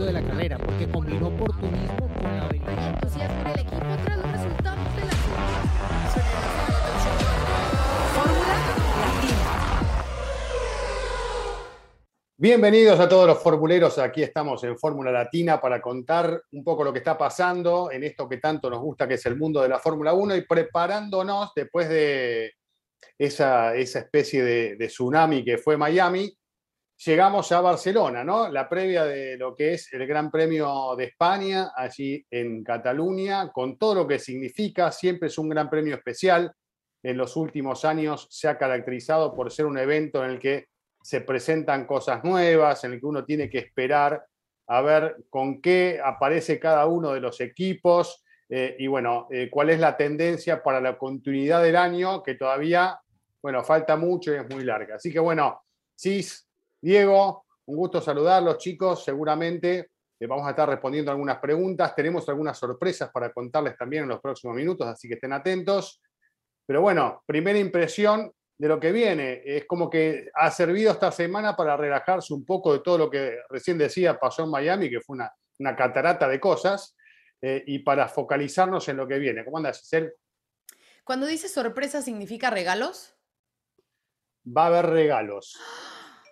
momento de la carrera, porque combinó oportunismo con la habilidad. entusiasmo en el equipo tras los resultados de la Fórmula Latina. Bienvenidos a todos los formuleros, aquí estamos en Fórmula Latina para contar un poco lo que está pasando en esto que tanto nos gusta que es el mundo de la Fórmula 1 y preparándonos después de esa, esa especie de, de tsunami que fue Miami, llegamos a Barcelona, ¿no? La previa de lo que es el Gran Premio de España, allí en Cataluña, con todo lo que significa, siempre es un gran premio especial. En los últimos años se ha caracterizado por ser un evento en el que se presentan cosas nuevas, en el que uno tiene que esperar a ver con qué aparece cada uno de los equipos eh, y bueno, eh, cuál es la tendencia para la continuidad del año, que todavía, bueno, falta mucho y es muy larga. Así que bueno, Cis, Diego, un gusto saludarlos, chicos. Seguramente eh, vamos a estar respondiendo algunas preguntas. Tenemos algunas sorpresas para contarles también en los próximos minutos, así que estén atentos. Pero bueno, primera impresión de lo que viene. Es como que ha servido esta semana para relajarse un poco de todo lo que recién decía pasó en Miami, que fue una, una catarata de cosas, eh, y para focalizarnos en lo que viene. ¿Cómo andas, Giselle? Cuando dices sorpresa, ¿significa regalos? Va a haber regalos.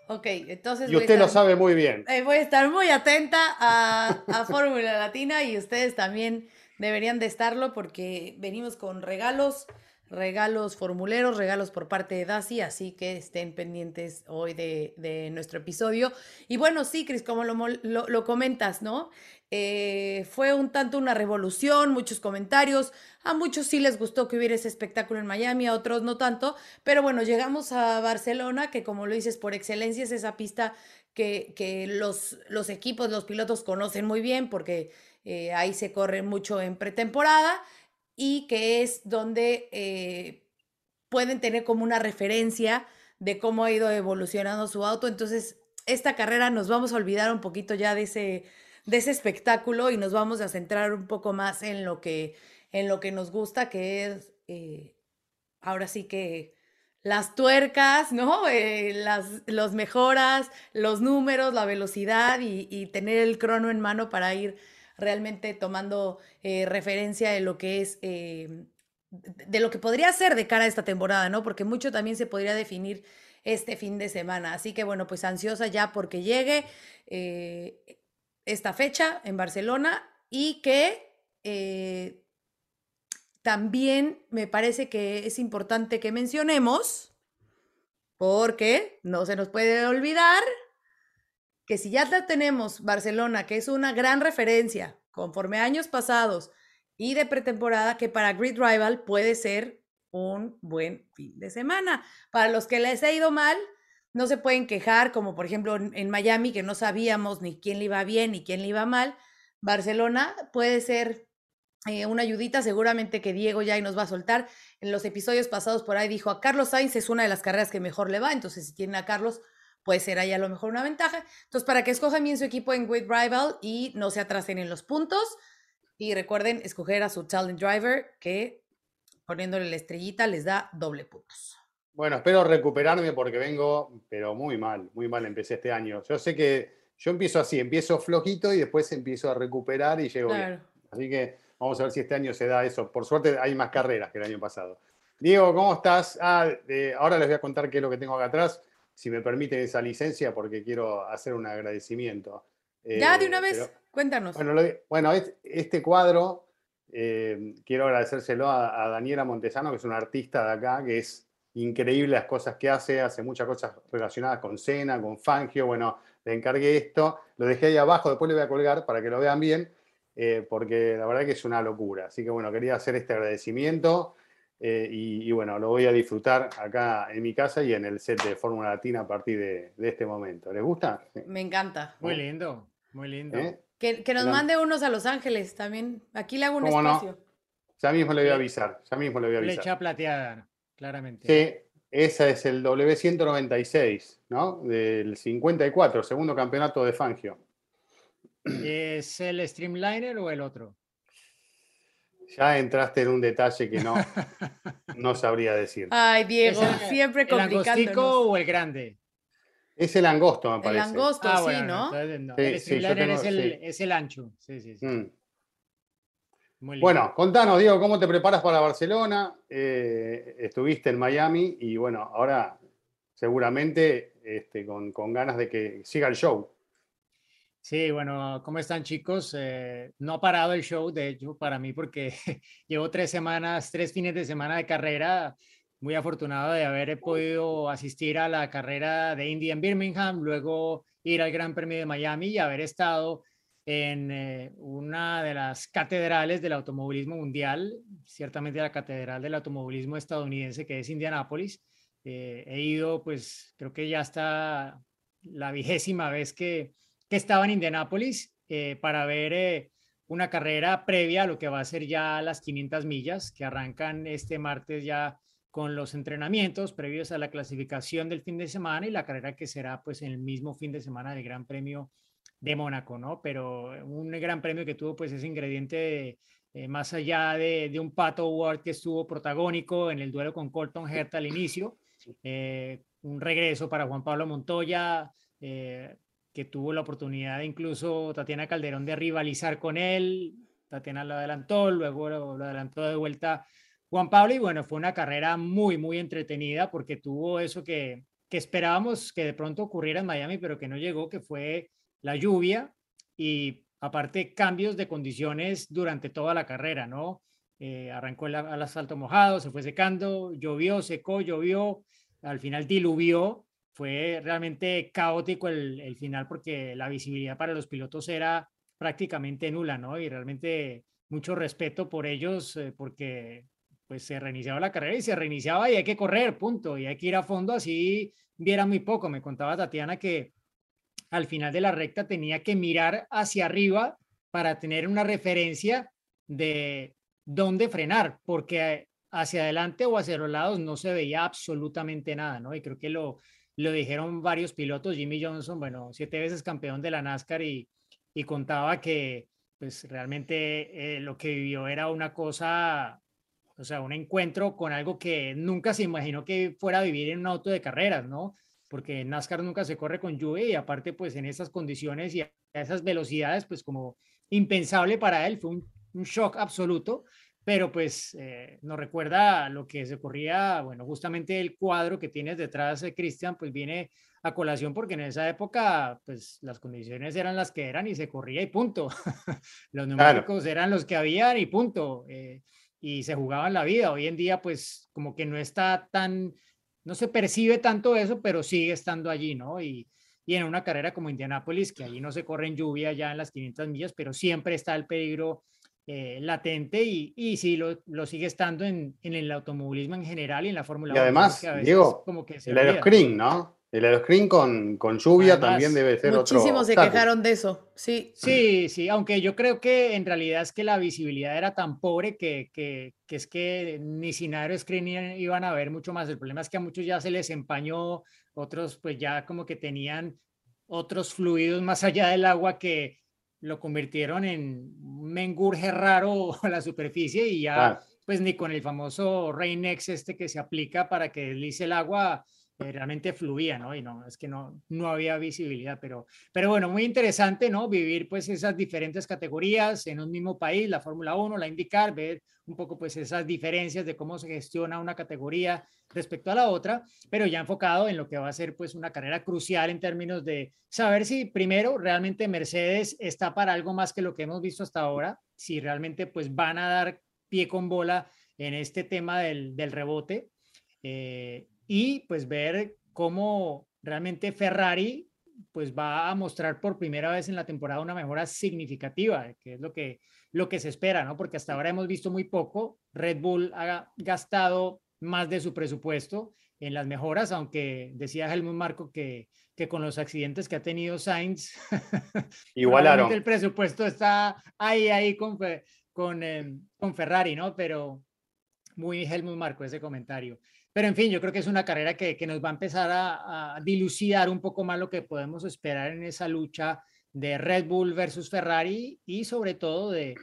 Ok, entonces. Y usted lo sabe muy bien. eh, voy a estar muy atenta a, a Fórmula Latina y ustedes también deberían de estarlo porque venimos con regalos, regalos formuleros, regalos por parte de Dasi, así que estén pendientes hoy de, nuestro episodio. Y bueno, sí, Cris, como lo, lo- comentas, ¿no? Eh, fue un tanto una revolución, muchos comentarios. A muchos sí les gustó que hubiera ese espectáculo en Miami, a otros no tanto. Pero bueno, llegamos a Barcelona, que como lo dices, por excelencia es esa pista que, los equipos, los pilotos conocen muy bien, porque eh, ahí se corre mucho en pretemporada y que es donde eh, pueden tener como una referencia de cómo ha ido evolucionando su auto. Entonces, esta carrera nos vamos a olvidar un poquito ya de ese, de ese espectáculo y nos vamos a centrar un poco más en lo que, en lo que nos gusta, que es eh, ahora sí que las tuercas, ¿no? Eh, las los mejoras, los números, la velocidad y, y tener el crono en mano para ir realmente tomando eh, referencia de lo que es, eh, de lo que podría ser de cara a esta temporada, ¿no? Porque mucho también se podría definir este fin de semana. Así que bueno, pues ansiosa ya porque llegue eh, esta fecha en Barcelona y que también me parece que es importante que mencionemos, porque no se nos puede olvidar que si ya tenemos Barcelona, que es una gran referencia conforme a años pasados y de pretemporada, que para Grid Rival puede ser un buen fin de semana. Para los que les ha ido mal, no se pueden quejar, como por ejemplo en, Miami, que no sabíamos ni quién le iba bien ni quién le iba mal. Barcelona puede ser eh, una ayudita, seguramente que Diego ya nos va a soltar. En los episodios pasados por ahí dijo a Carlos Sainz es una de las carreras que mejor le va, entonces si tienen a Carlos puede ser ahí a lo mejor una ventaja. Entonces para que escojan bien su equipo en Grid Rival y no se atrasen en los puntos y recuerden escoger a su talent driver que poniéndole la estrellita les da doble puntos. Bueno, espero recuperarme porque vengo, pero muy mal, muy mal empecé este año. Yo sé que yo empiezo así, empiezo flojito y después empiezo a recuperar y llego bien. Claro. Así que vamos a ver si este año se da eso. Por suerte hay más carreras que el año pasado. Diego, ¿cómo estás? Ah, eh, ahora les voy a contar qué es lo que tengo acá atrás, si me permiten esa licencia, porque quiero hacer un agradecimiento. ya de Eh, una vez, pero- cuéntanos. bueno, lo este cuadro, eh, quiero agradecérselo a, a Daniela Montesano, que es una artista de acá, que es increíble las cosas que hace, hace muchas cosas relacionadas con Cena, con Fangio, bueno, le encargué esto, lo dejé ahí abajo, después le voy a colgar para que lo vean bien, eh, porque la verdad que es una locura. Así que bueno, quería hacer este agradecimiento eh, y, y bueno, lo voy a disfrutar acá en mi casa y en el set de Fórmula Latina a partir de, de este momento. ¿Les gusta? Me encanta. Muy lindo, muy lindo. ¿Eh? Que, que nos mande unos a Los Ángeles también. Aquí le hago un espacio. Ya mismo le voy a avisar, ya mismo le voy a avisar. Flecha plateada, claramente. Sí, esa es el W196, ¿no? Del 54, segundo campeonato de Fangio. ¿Es el Streamliner o el otro? Ya entraste en un detalle que no, no sabría decir. Ay, Diego, ¿Es el- siempre ¿El angostico o el grande? Es el angosto, me parece. El angosto, Ah, sí, bueno, ¿no? entonces no. Sí, el sí, tengo- es, el, sí. es el ancho. Sí, sí, sí. Mm. Muy lindo. Bueno, contanos, Diego, ¿cómo te preparas para Barcelona? Eh, estuviste en Miami y bueno, ahora seguramente este, con, con ganas de que siga el show. Sí, bueno, ¿cómo están chicos? Eh, no ha parado el show, de hecho, para mí, porque llevo tres semanas, tres fines de semana de carrera. Muy afortunado de haber podido asistir a la carrera de Indy en Birmingham, luego ir al Gran Premio de Miami y haber estado en eh, una de las catedrales del automovilismo mundial, ciertamente la catedral del automovilismo estadounidense, que es Indianápolis. Eh, he ido, pues creo que ya está la vigésima vez que, que estaba en Indianápolis eh, para ver eh, una carrera previa a lo que va a ser ya las 500 millas, que arrancan este martes ya con los entrenamientos previos a la clasificación del fin de semana y la carrera que será pues en el mismo fin de semana del Gran Premio de Mónaco, ¿no? Pero un gran premio que tuvo pues ese ingrediente eh, más allá de, de, un Pato Ward que estuvo protagónico en el duelo con Colton Herta al inicio, eh, un regreso para Juan Pablo Montoya, eh, que tuvo la oportunidad incluso Tatiana Calderón de rivalizar con él, Tatiana lo adelantó, luego lo, lo adelantó de vuelta Juan Pablo y bueno, fue una carrera muy, muy entretenida porque tuvo eso que, que esperábamos que de pronto ocurriera en Miami, pero que no llegó, que fue la lluvia y aparte cambios de condiciones durante toda la carrera, ¿no? Eh, arrancó el, el, asfalto mojado, se fue secando, llovió, secó, llovió, al final diluvió, fue realmente caótico el, final porque la visibilidad para los pilotos era prácticamente nula, ¿no? Y realmente mucho respeto por ellos eh, porque pues se reiniciaba la carrera y se reiniciaba y hay que correr, punto, y hay que ir a fondo así viera muy poco. Me contaba Tatiana que al final de la recta tenía que mirar hacia arriba para tener una referencia de dónde frenar, porque hacia adelante o hacia los lados no se veía absolutamente nada, ¿no? Y creo que lo, lo dijeron varios pilotos, Jimmy Johnson, bueno, siete veces campeón de la NASCAR y, y contaba que pues realmente eh, lo que vivió era una cosa, o sea, un encuentro con algo que nunca se imaginó que fuera a vivir en un auto de carreras, ¿no? porque en NASCAR nunca se corre con lluvia y aparte pues en esas condiciones y a esas velocidades pues como impensable para él, fue un, un shock absoluto, pero pues eh, nos recuerda lo que se corría, bueno, justamente el cuadro que tienes detrás, eh, Cristian, pues viene a colación porque en esa época pues las condiciones eran las que eran y se corría y punto. los neumáticos claro. eran los que habían y punto. Eh, y se jugaban la vida. Hoy en día pues como que no está tan no se percibe tanto eso, pero sigue estando allí, ¿no? Y, y en una carrera como Indianápolis, que allí no se corre en lluvia ya en las 500 millas, pero siempre está el peligro eh, latente y, y sí lo, lo sigue estando en, en, el automovilismo en general y en la Fórmula 1. Y además, Diego, como que se el aeroscreen, ¿no? El aeroscreen con, con lluvia Además, también debe ser otro. Muchísimos se quejaron de eso, sí. Sí, sí, aunque yo creo que en realidad es que la visibilidad era tan pobre que, que, que es que ni sin aeroscreen iban a ver mucho más. El problema es que a muchos ya se les empañó, otros pues ya como que tenían otros fluidos más allá del agua que lo convirtieron en un mengurje raro a la superficie y ya claro. pues ni con el famoso Rain-X este que se aplica para que deslice el agua eh, realmente fluía, ¿no? Y no, es que no, no había visibilidad, pero, pero bueno, muy interesante, ¿no? Vivir pues esas diferentes categorías en un mismo país, la Fórmula 1, la IndyCar, ver un poco pues esas diferencias de cómo se gestiona una categoría respecto a la otra, pero ya enfocado en lo que va a ser pues una carrera crucial en términos de saber si primero realmente Mercedes está para algo más que lo que hemos visto hasta ahora, si realmente pues van a dar pie con bola en este tema del, del rebote. Eh, y pues ver cómo realmente Ferrari pues va a mostrar por primera vez en la temporada una mejora significativa, que es lo que, lo que se espera, ¿no? Porque hasta ahora hemos visto muy poco. Red Bull ha gastado más de su presupuesto en las mejoras, aunque decía Helmut Marco que, que con los accidentes que ha tenido Sainz, igualaron. el presupuesto está ahí, ahí con, con, eh, con Ferrari, ¿no? Pero muy Helmut Marco ese comentario. Pero en fin, yo creo que es una carrera que, que nos va a empezar a, dilucidar un poco más lo que podemos esperar en esa lucha de Red Bull versus Ferrari y sobre todo de,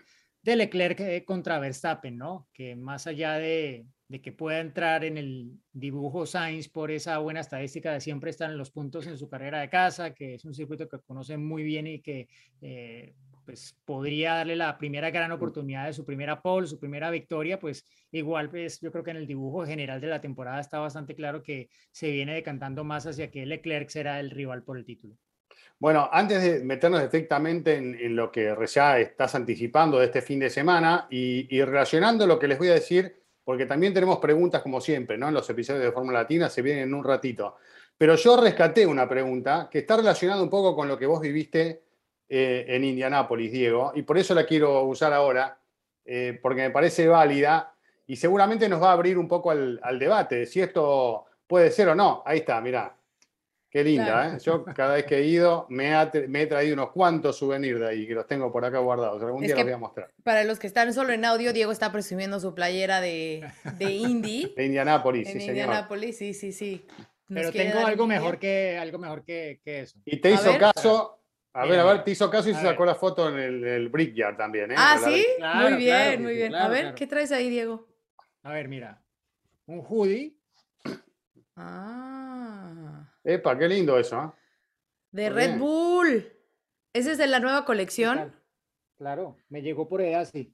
de Leclerc contra Verstappen, ¿no? Que más allá de, de que pueda entrar en el dibujo Sainz por esa buena estadística de siempre estar en los puntos en su carrera de casa, que es un circuito que conoce muy bien y que eh, pues podría darle la primera gran oportunidad de su primera pole, su primera victoria, pues igual pues yo creo que en el dibujo general de la temporada está bastante claro que se viene decantando más hacia que Leclerc será el rival por el título. Bueno, antes de meternos estrictamente en, lo que ya estás anticipando de este fin de semana y, y relacionando lo que les voy a decir, porque también tenemos preguntas como siempre, ¿no? En los episodios de Fórmula Latina se vienen en un ratito. Pero yo rescaté una pregunta que está relacionada un poco con lo que vos viviste eh, en Indianápolis, Diego, y por eso la quiero usar ahora, eh, porque me parece válida y seguramente nos va a abrir un poco al, debate de si esto puede ser o no. Ahí está, mirá. Qué linda, ¿eh? Yo cada vez que he ido me, he traído unos cuantos souvenirs de ahí que los tengo por acá guardados. Algún día los voy a mostrar. Para los que están solo en audio, Diego está presumiendo su playera de, de Indy. de Indianápolis, sí, Indianápolis, sí, sí, sí. Pero tengo algo mejor, que, algo mejor que, que eso. Y te hizo caso a ver, a ver, te hizo caso y se sacó la foto en el, el Brickyard también. ¿eh? Ah, sí, muy bien, muy bien. a ver, ¿qué traes ahí, Diego? A ver, mira, un hoodie. Ah. Epa, qué lindo eso. ¿eh? De Red Bull. Ese es de la nueva colección. Claro, me llegó por allá, sí.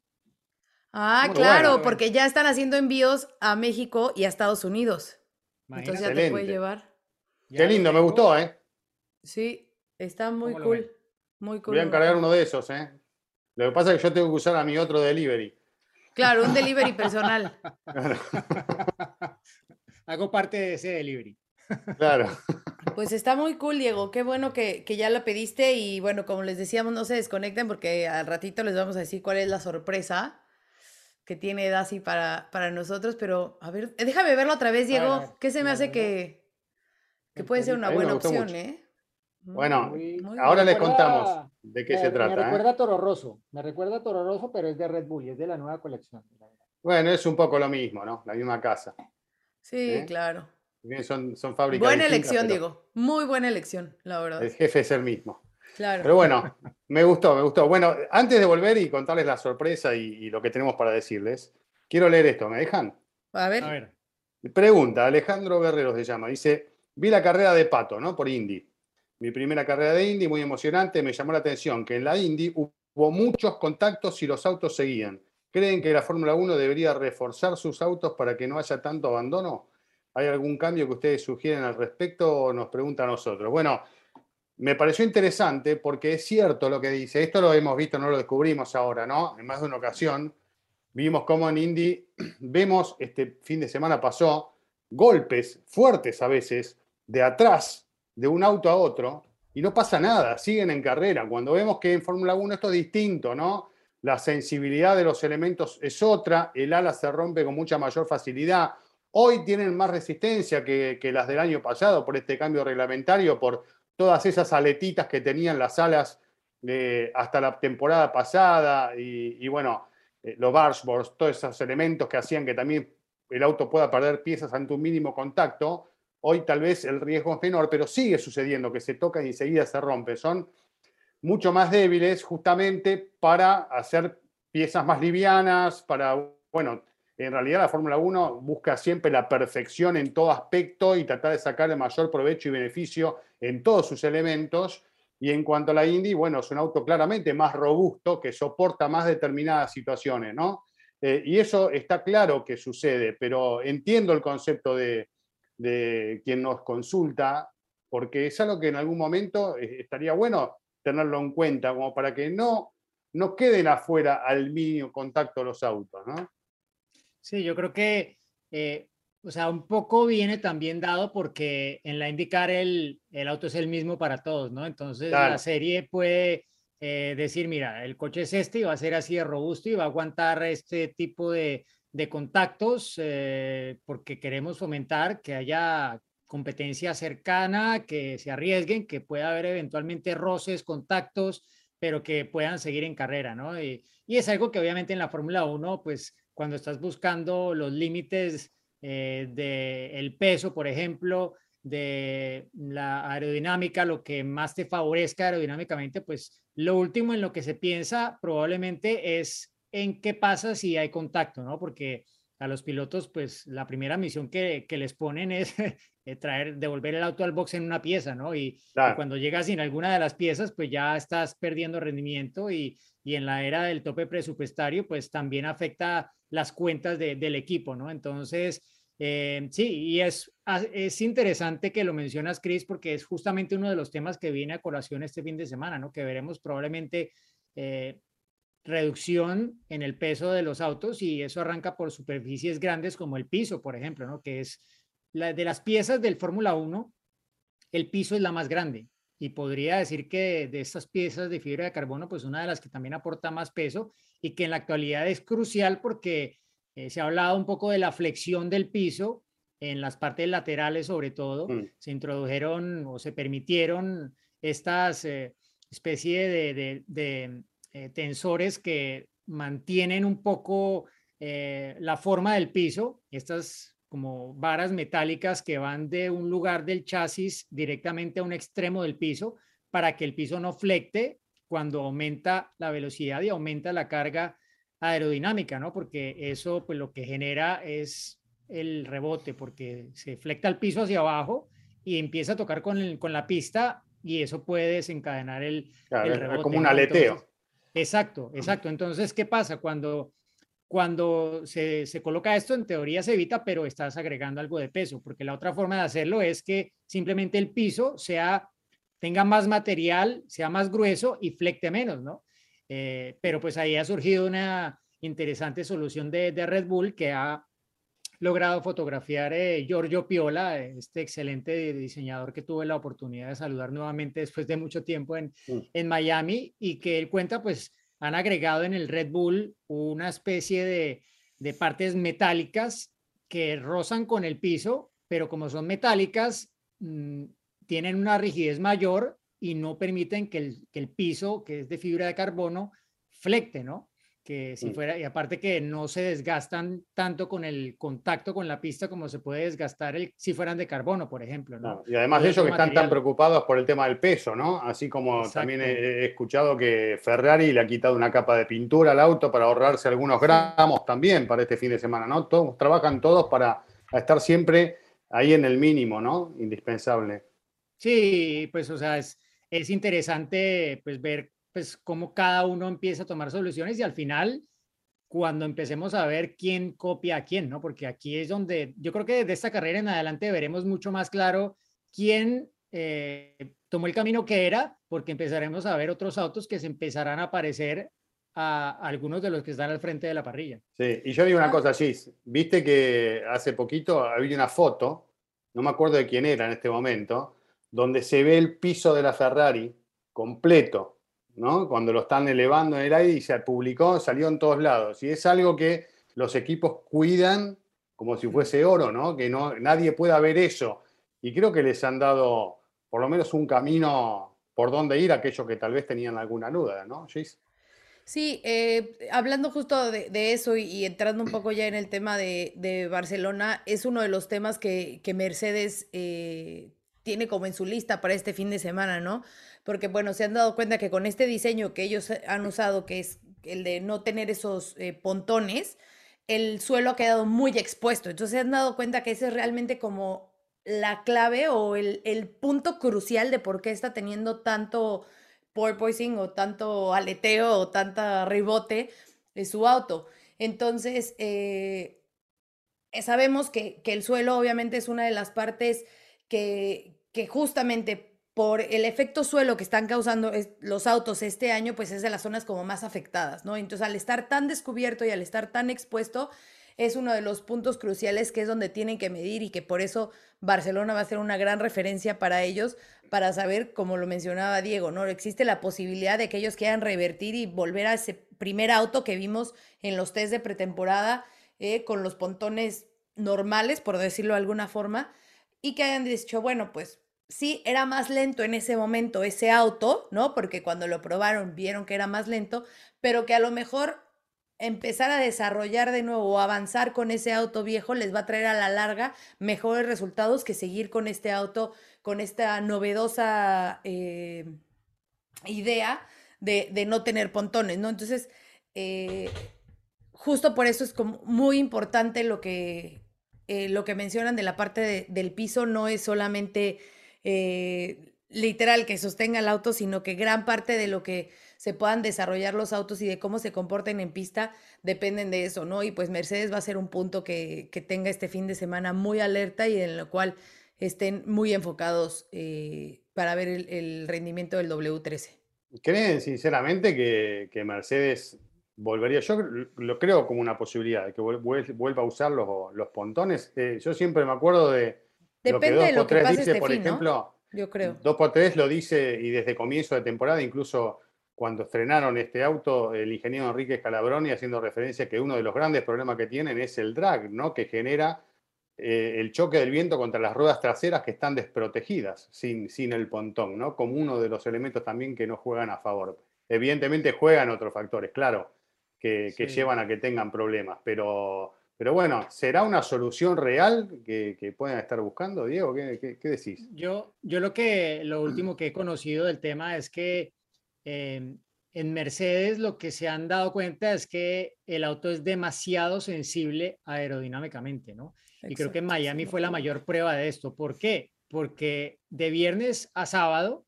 Ah, claro, porque ya están haciendo envíos a México y a Estados Unidos. Entonces ya te puede llevar. Qué lindo, me gustó, ¿eh? Sí, Está muy cool. Muy cool. Voy a encargar uno de esos, ¿eh? Lo que pasa es que yo tengo que usar a mi otro delivery. Claro, un delivery personal. Hago parte de ese delivery. Claro. Pues está muy cool, Diego. Qué bueno que, ya la pediste y bueno, como les decíamos, no se desconecten porque al ratito les vamos a decir cuál es la sorpresa que tiene Dasi para, para nosotros, pero a ver, déjame verlo otra vez, Diego. ¿Qué se me hace que, que puede ser una buena opción, eh? Bueno, ahora les contamos de qué se trata. Me ¿eh? recuerda a Toro Rosso, me recuerda a Toro Rosso, pero es de Red Bull y es de la nueva colección. Bueno, es un poco lo mismo, ¿no? La misma casa. Sí, ¿Eh? claro. son, son fábricas. Buena elección, Diego. Muy buena elección, la verdad. El jefe es el mismo. Claro. Pero bueno, me gustó, me gustó. Bueno, antes de volver y contarles la sorpresa y, lo que tenemos para decirles, quiero leer esto, ¿me dejan? A ver. A ver. Pregunta, Alejandro Guerrero se llama, dice, vi la carrera de Pato, ¿no? Por Indy mi primera carrera de Indy, muy emocionante, me llamó la atención que en la Indy hubo muchos contactos y los autos seguían. ¿Creen que la Fórmula 1 debería reforzar sus autos para que no haya tanto abandono? ¿Hay algún cambio que ustedes sugieren al respecto o nos preguntan a nosotros? Bueno, me pareció interesante porque es cierto lo que dice. Esto lo hemos visto, no lo descubrimos ahora, ¿no? En más de una ocasión vimos cómo en Indy vemos, este fin de semana pasó, golpes fuertes a veces de atrás de un auto a otro y no pasa nada, siguen en carrera. Cuando vemos que en Fórmula 1 esto es distinto, ¿no? La sensibilidad de los elementos es otra, el ala se rompe con mucha mayor facilidad. Hoy tienen más resistencia que, las del año pasado por este cambio reglamentario, por todas esas aletitas que tenían las alas eh, hasta la temporada pasada y, bueno, eh, los bargeboards, todos esos elementos que hacían que también el auto pueda perder piezas ante un mínimo contacto. Hoy tal vez el riesgo es menor, pero sigue sucediendo que se tocan y enseguida se rompe. Son mucho más débiles justamente para hacer piezas más livianas, para, bueno, en realidad la Fórmula 1 busca siempre la perfección en todo aspecto y tratar de sacar el mayor provecho y beneficio en todos sus elementos. Y en cuanto a la Indy, bueno, es un auto claramente más robusto que soporta más determinadas situaciones, ¿no? Eh, y eso está claro que sucede, pero entiendo el concepto de, de quien nos consulta, porque es algo que en algún momento eh, estaría bueno tenerlo en cuenta, como para que no, no queden afuera al mínimo contacto los autos, ¿no? Sí, yo creo que, eh, o sea, un poco viene también dado porque en la indicar el, el auto es el mismo para todos, ¿no? Entonces la serie puede eh, decir, mira, el coche es este y va a ser así de robusto y va a aguantar este tipo de, de contactos eh, porque queremos fomentar que haya competencia cercana, que se arriesguen, que pueda haber eventualmente roces, contactos, pero que puedan seguir en carrera, ¿no? Y, es algo que obviamente en la Fórmula 1, pues cuando estás buscando los límites eh, del peso, por ejemplo, de la aerodinámica, lo que más te favorezca aerodinámicamente, pues lo último en lo que se piensa probablemente es en qué pasa si hay contacto, ¿no? Porque a los pilotos, pues la primera misión que, les ponen es eh, traer, devolver el auto al box en una pieza, ¿no? Y, cuando llegas sin alguna de las piezas, pues ya estás perdiendo rendimiento y, en la era del tope presupuestario, pues también afecta las cuentas del equipo, ¿no? Entonces, eh, sí, y es, ah, es interesante que lo mencionas, Chris, porque es justamente uno de los temas que viene a colación este fin de semana, ¿no? Que veremos probablemente eh, reducción en el peso de los autos y eso arranca por superficies grandes como el piso, por ejemplo, ¿no? Que es la de las piezas del Fórmula 1, el piso es la más grande y podría decir que de estas piezas de fibra de carbono, pues una de las que también aporta más peso y que en la actualidad es crucial porque eh, se ha hablado un poco de la flexión del piso en las partes laterales sobre todo. Mm. Se introdujeron o se permitieron estas eh, especie de, eh, tensores que mantienen un poco eh, la forma del piso, estas como varas metálicas que van de un lugar del chasis directamente a un extremo del piso para que el piso no flecte cuando aumenta la velocidad y aumenta la carga aerodinámica, ¿no? Porque eso pues lo que genera es el rebote, porque se flecta el piso hacia abajo y empieza a tocar con, con la pista y eso puede desencadenar el, rebote. Como un aleteo. Exacto, exacto. Entonces, ¿qué pasa? Cuando, cuando se, se, coloca esto, en teoría se evita, pero estás agregando algo de peso, porque la otra forma de hacerlo es que simplemente el piso sea, tenga más material, sea más grueso y flecte menos, ¿no? Eh, pero pues ahí ha surgido una interesante solución de, de Red Bull que ha logrado fotografiar eh, Giorgio Piola, este excelente diseñador que tuve la oportunidad de saludar nuevamente después de mucho tiempo en, mm. en Miami y que él cuenta, pues han agregado en el Red Bull una especie de, de partes metálicas que rozan con el piso, pero como son metálicas, mm, tienen una rigidez mayor y no permiten que el, que el piso, que es de fibra de carbono, flecte, ¿no? Que si mm. fuera, y aparte que no se desgastan tanto con el contacto con la pista como se puede desgastar el, si fueran de carbono, por ejemplo. ¿no? y además de eso que están tan preocupados por el tema del peso, ¿no? Así como también he, escuchado que Ferrari le ha quitado una capa de pintura al auto para ahorrarse algunos gramos también para este fin de semana, ¿no? Todos, trabajan todos para estar siempre ahí en el mínimo, ¿no? Indispensable. Sí, pues o sea, es, es interesante pues ver pues cómo cada uno empieza a tomar soluciones y al final, cuando empecemos a ver quién copia a quién, ¿no? Porque aquí es donde yo creo que de esta carrera en adelante veremos mucho más claro quién eh, tomó el camino que era, porque empezaremos a ver otros autos que se empezarán a parecer a algunos de los que están al frente de la parrilla. Sí, y yo digo una cosa, Gis, viste que hace poquito había una foto, no me acuerdo de quién era en este momento, donde se ve el piso de la Ferrari completo, cuando lo están elevando en el aire y se publicó, salió en todos lados. Y es algo que los equipos cuidan como si fuese oro, ¿no? Que no, nadie pueda ver eso. Y creo que les han dado por lo menos un camino por donde ir aquellos que tal vez tenían alguna duda, ¿no, Sí, eh, hablando justo de, eso y, entrando un poco ya en el tema de, Barcelona, es uno de los temas que, Mercedes eh, tiene como en su lista para este fin de semana, ¿no? Porque bueno, se han dado cuenta que con este diseño que ellos han usado, que es el de no tener esos eh, pontones, el suelo ha quedado muy expuesto. Entonces se han dado cuenta que ese es realmente como la clave o el, punto crucial de por qué está teniendo tanto porpoising o tanto aleteo o tanta rebote de su auto. Entonces, eh, sabemos que, que, el suelo obviamente es una de las partes que, que justamente por el efecto suelo que están causando los autos este año, pues es de las zonas como más afectadas, ¿no? Entonces, al estar tan descubierto y al estar tan expuesto, es uno de los puntos cruciales que es donde tienen que medir y que por eso Barcelona va a ser una gran referencia para ellos, para saber, como lo mencionaba Diego, ¿no? Existe la posibilidad de que ellos quieran revertir y volver a ese primer auto que vimos en los test de pretemporada eh, con los pontones normales, por decirlo de alguna forma, y que hayan dicho, bueno, pues sí era más lento en ese momento ese auto, ¿no? Porque cuando lo probaron vieron que era más lento, pero que a lo mejor empezar a desarrollar de nuevo o avanzar con ese auto viejo les va a traer a la larga mejores resultados que seguir con este auto, con esta novedosa eh, idea de, no tener pontones, ¿no? Entonces, eh, justo por eso es muy importante lo que, eh, lo que mencionan de la parte del piso, no es solamente eh, literal que sostenga el auto, sino que gran parte de lo que se puedan desarrollar los autos y de cómo se comporten en pista dependen de eso, ¿no? Y pues Mercedes va a ser un punto que, tenga este fin de semana muy alerta y en lo cual estén muy enfocados eh, para ver el, rendimiento del W13. ¿Creen sinceramente que, Mercedes volvería? Yo lo creo como una posibilidad de que vuelva a usar los, los pontones. Eh, yo siempre me acuerdo de... Depende lo que de lo que pase este por ejemplo, Yo creo. 2x3 lo dice y desde comienzo de temporada, incluso cuando estrenaron este auto, el ingeniero Enrique Scalabroni haciendo referencia que uno de los grandes problemas que tienen es el drag, ¿no? que genera eh, el choque del viento contra las ruedas traseras que están desprotegidas sin, sin el pontón, ¿no? como uno de los elementos también que no juegan a favor. Evidentemente juegan otros factores, claro, que, llevan a que tengan problemas, pero, pero bueno, ¿será una solución real que, que puedan estar buscando, Diego? ¿Qué, qué, decís? Yo, yo lo, que, lo último que he conocido del tema es que Em, en Mercedes lo que se han dado cuenta es que el auto es demasiado sensible aerodinámicamente, ¿no? Y creo que Miami fue la mayor prueba de esto. ¿Por qué? Porque de viernes a sábado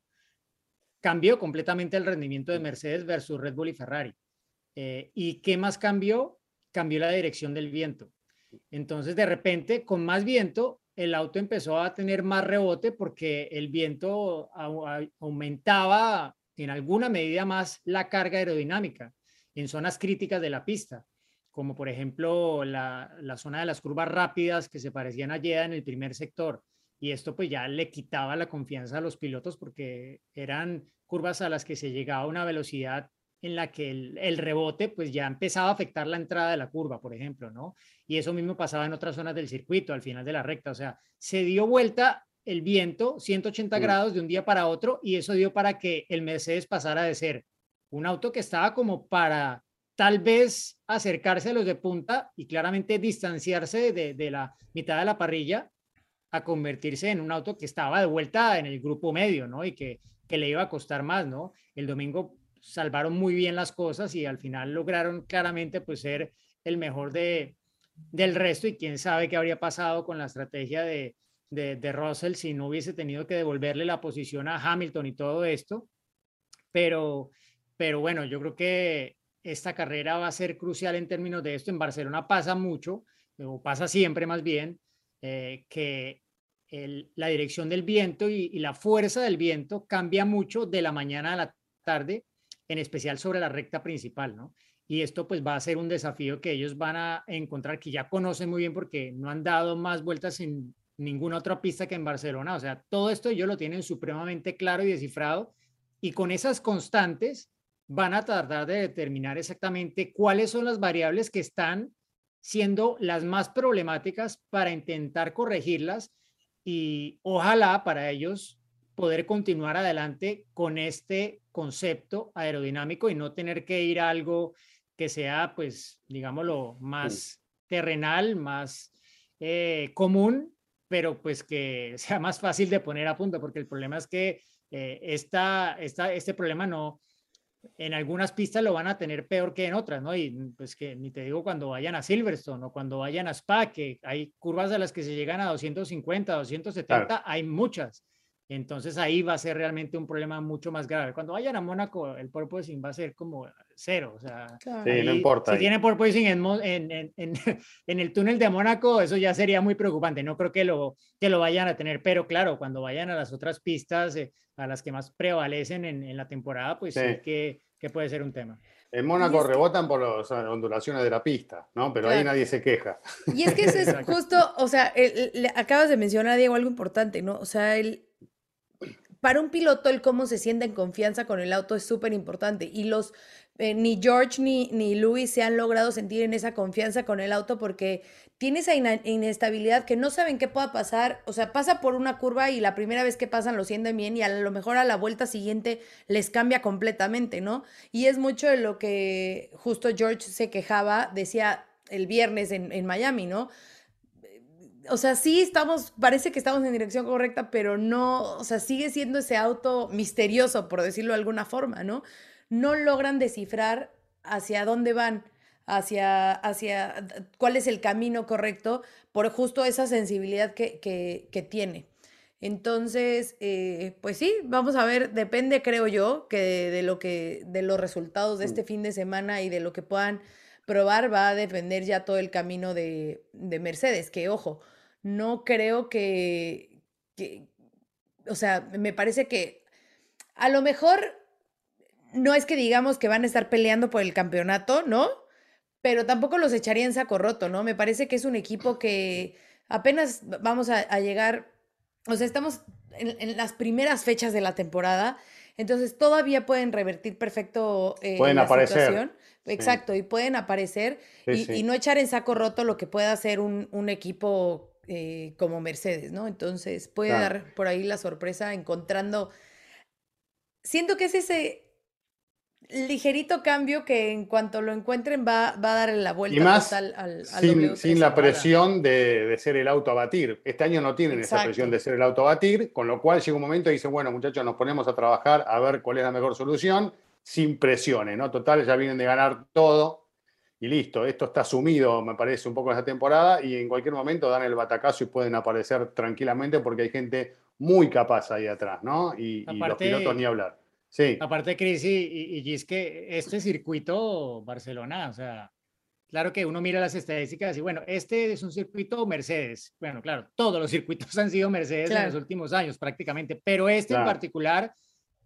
cambió completamente el rendimiento de Mercedes versus Red Bull y Ferrari. Eh, ¿Y qué más cambió? Cambió la dirección del viento. Entonces, de repente, con más viento, el auto empezó a tener más rebote porque el viento aumentaba en alguna medida más la carga aerodinámica en zonas críticas de la pista, como por ejemplo la, zona de las curvas rápidas que se parecían a Jeddah en el primer sector. Y esto pues ya le quitaba la confianza a los pilotos porque eran curvas a las que se llegaba a una velocidad en la que el, el, rebote pues ya empezaba a afectar la entrada de la curva, por ejemplo, ¿no? Y eso mismo pasaba en otras zonas del circuito, al final de la recta, o sea, se dio vuelta el viento 180 grados de un día para otro y eso dio para que el Mercedes pasara de ser un auto que estaba como para tal vez acercarse a los de punta y claramente distanciarse de, la mitad de la parrilla a convertirse en un auto que estaba de vuelta en el grupo medio, ¿no? Y que, que le iba a costar más, ¿no? El domingo salvaron muy bien las cosas y al final lograron claramente pues ser el mejor de, del resto y quién sabe qué habría pasado con la estrategia de, de, Russell si no hubiese tenido que devolverle la posición a Hamilton y todo esto. Pero, pero bueno, yo creo que esta carrera va a ser crucial en términos de esto. En Barcelona pasa mucho, o pasa siempre más bien, eh, que la dirección del viento y, la fuerza del viento cambia mucho de la mañana a la tarde, en especial sobre la recta principal, ¿no? Y esto pues va a ser un desafío que ellos van a encontrar, que ya conocen muy bien porque no han dado más vueltas en ninguna otra pista que en Barcelona. O sea, todo esto ellos lo tienen supremamente claro y descifrado y con esas constantes van a tratar de determinar exactamente cuáles son las variables que están siendo las más problemáticas para intentar corregirlas y ojalá para ellos poder continuar adelante con este concepto aerodinámico y no tener que ir a algo que sea, pues, digámoslo, más terrenal, más eh, común pero pues que sea más fácil de poner a punto, porque el problema es que eh, esta, este problema no, en algunas pistas lo van a tener peor que en otras, ¿no? Y pues que ni te digo cuando vayan a Silverstone o cuando vayan a Spa, que hay curvas a las que se llegan a 250, 270, hay muchas. Entonces ahí va a ser realmente un problema mucho más grave. Cuando vayan a Mónaco, el porpoising va a ser como cero. O sea, no importa. Si tiene porpoising en, en, en, en, el túnel de Mónaco, eso ya sería muy preocupante. No creo que lo, que lo vayan a tener, pero claro, cuando vayan a las otras pistas, eh, a las que más prevalecen en, la temporada, pues sí, que, que, puede ser un tema. En Mónaco rebotan por las ondulaciones de la pista, ¿no? Pero ahí nadie se queja. Y es que eso es justo, o sea, acabas de mencionar, Diego, algo importante, ¿no? O sea, el, para un piloto el cómo se siente en confianza con el auto es súper importante y los eh, ni George ni, ni Louis se han logrado sentir en esa confianza con el auto porque tiene esa inestabilidad que no saben qué pueda pasar, o sea, pasa por una curva y la primera vez que pasan lo sienten bien y a lo mejor a la vuelta siguiente les cambia completamente, ¿no? Y es mucho de lo que justo George se quejaba, decía el viernes en, en Miami, ¿no? O sea, sí estamos, parece que estamos en dirección correcta, pero no, o sea, sigue siendo ese auto misterioso, por decirlo de alguna forma, ¿no? No logran descifrar hacia dónde van, hacia, hacia cuál es el camino correcto por justo esa sensibilidad que, que, tiene. Entonces, eh, pues sí, vamos a ver, depende, creo yo, que de, lo que, de los resultados de este fin de semana y de lo que puedan probar, va a depender ya todo el camino de, de Mercedes, que ojo, no creo que, que, o sea, me parece que a lo mejor no es que digamos que van a estar peleando por el campeonato, ¿no? pero tampoco los echaría en saco roto, ¿no? Me parece que es un equipo que apenas vamos a, llegar, o sea, estamos en, las primeras fechas de la temporada, entonces todavía pueden revertir perfecto eh, pueden aparecer. Exacto, y pueden aparecer y, no echar en saco roto lo que pueda hacer un, equipo eh, como Mercedes, ¿no? Entonces puede dar por ahí la sorpresa encontrando... Siento que es ese, ligerito cambio que en cuanto lo encuentren va, a dar la vuelta y más al, al sin, sin, la presión de, ser el auto a batir. Este año no tienen esa presión de ser el auto a batir, con lo cual llega un momento y dicen, bueno muchachos, nos ponemos a trabajar a ver cuál es la mejor solución, sin presiones, ¿no? Total, ya vienen de ganar todo y listo, esto está sumido, me parece, un poco en esta temporada y en cualquier momento dan el batacazo y pueden aparecer tranquilamente porque hay gente muy capaz ahí atrás, ¿no? Y, y los pilotos ni hablar. Sí. Aparte, Cris y, y, es que este circuito Barcelona, o sea, claro que uno mira las estadísticas y bueno, este es un circuito Mercedes. Bueno, claro, todos los circuitos han sido Mercedes en los últimos años prácticamente, pero este en particular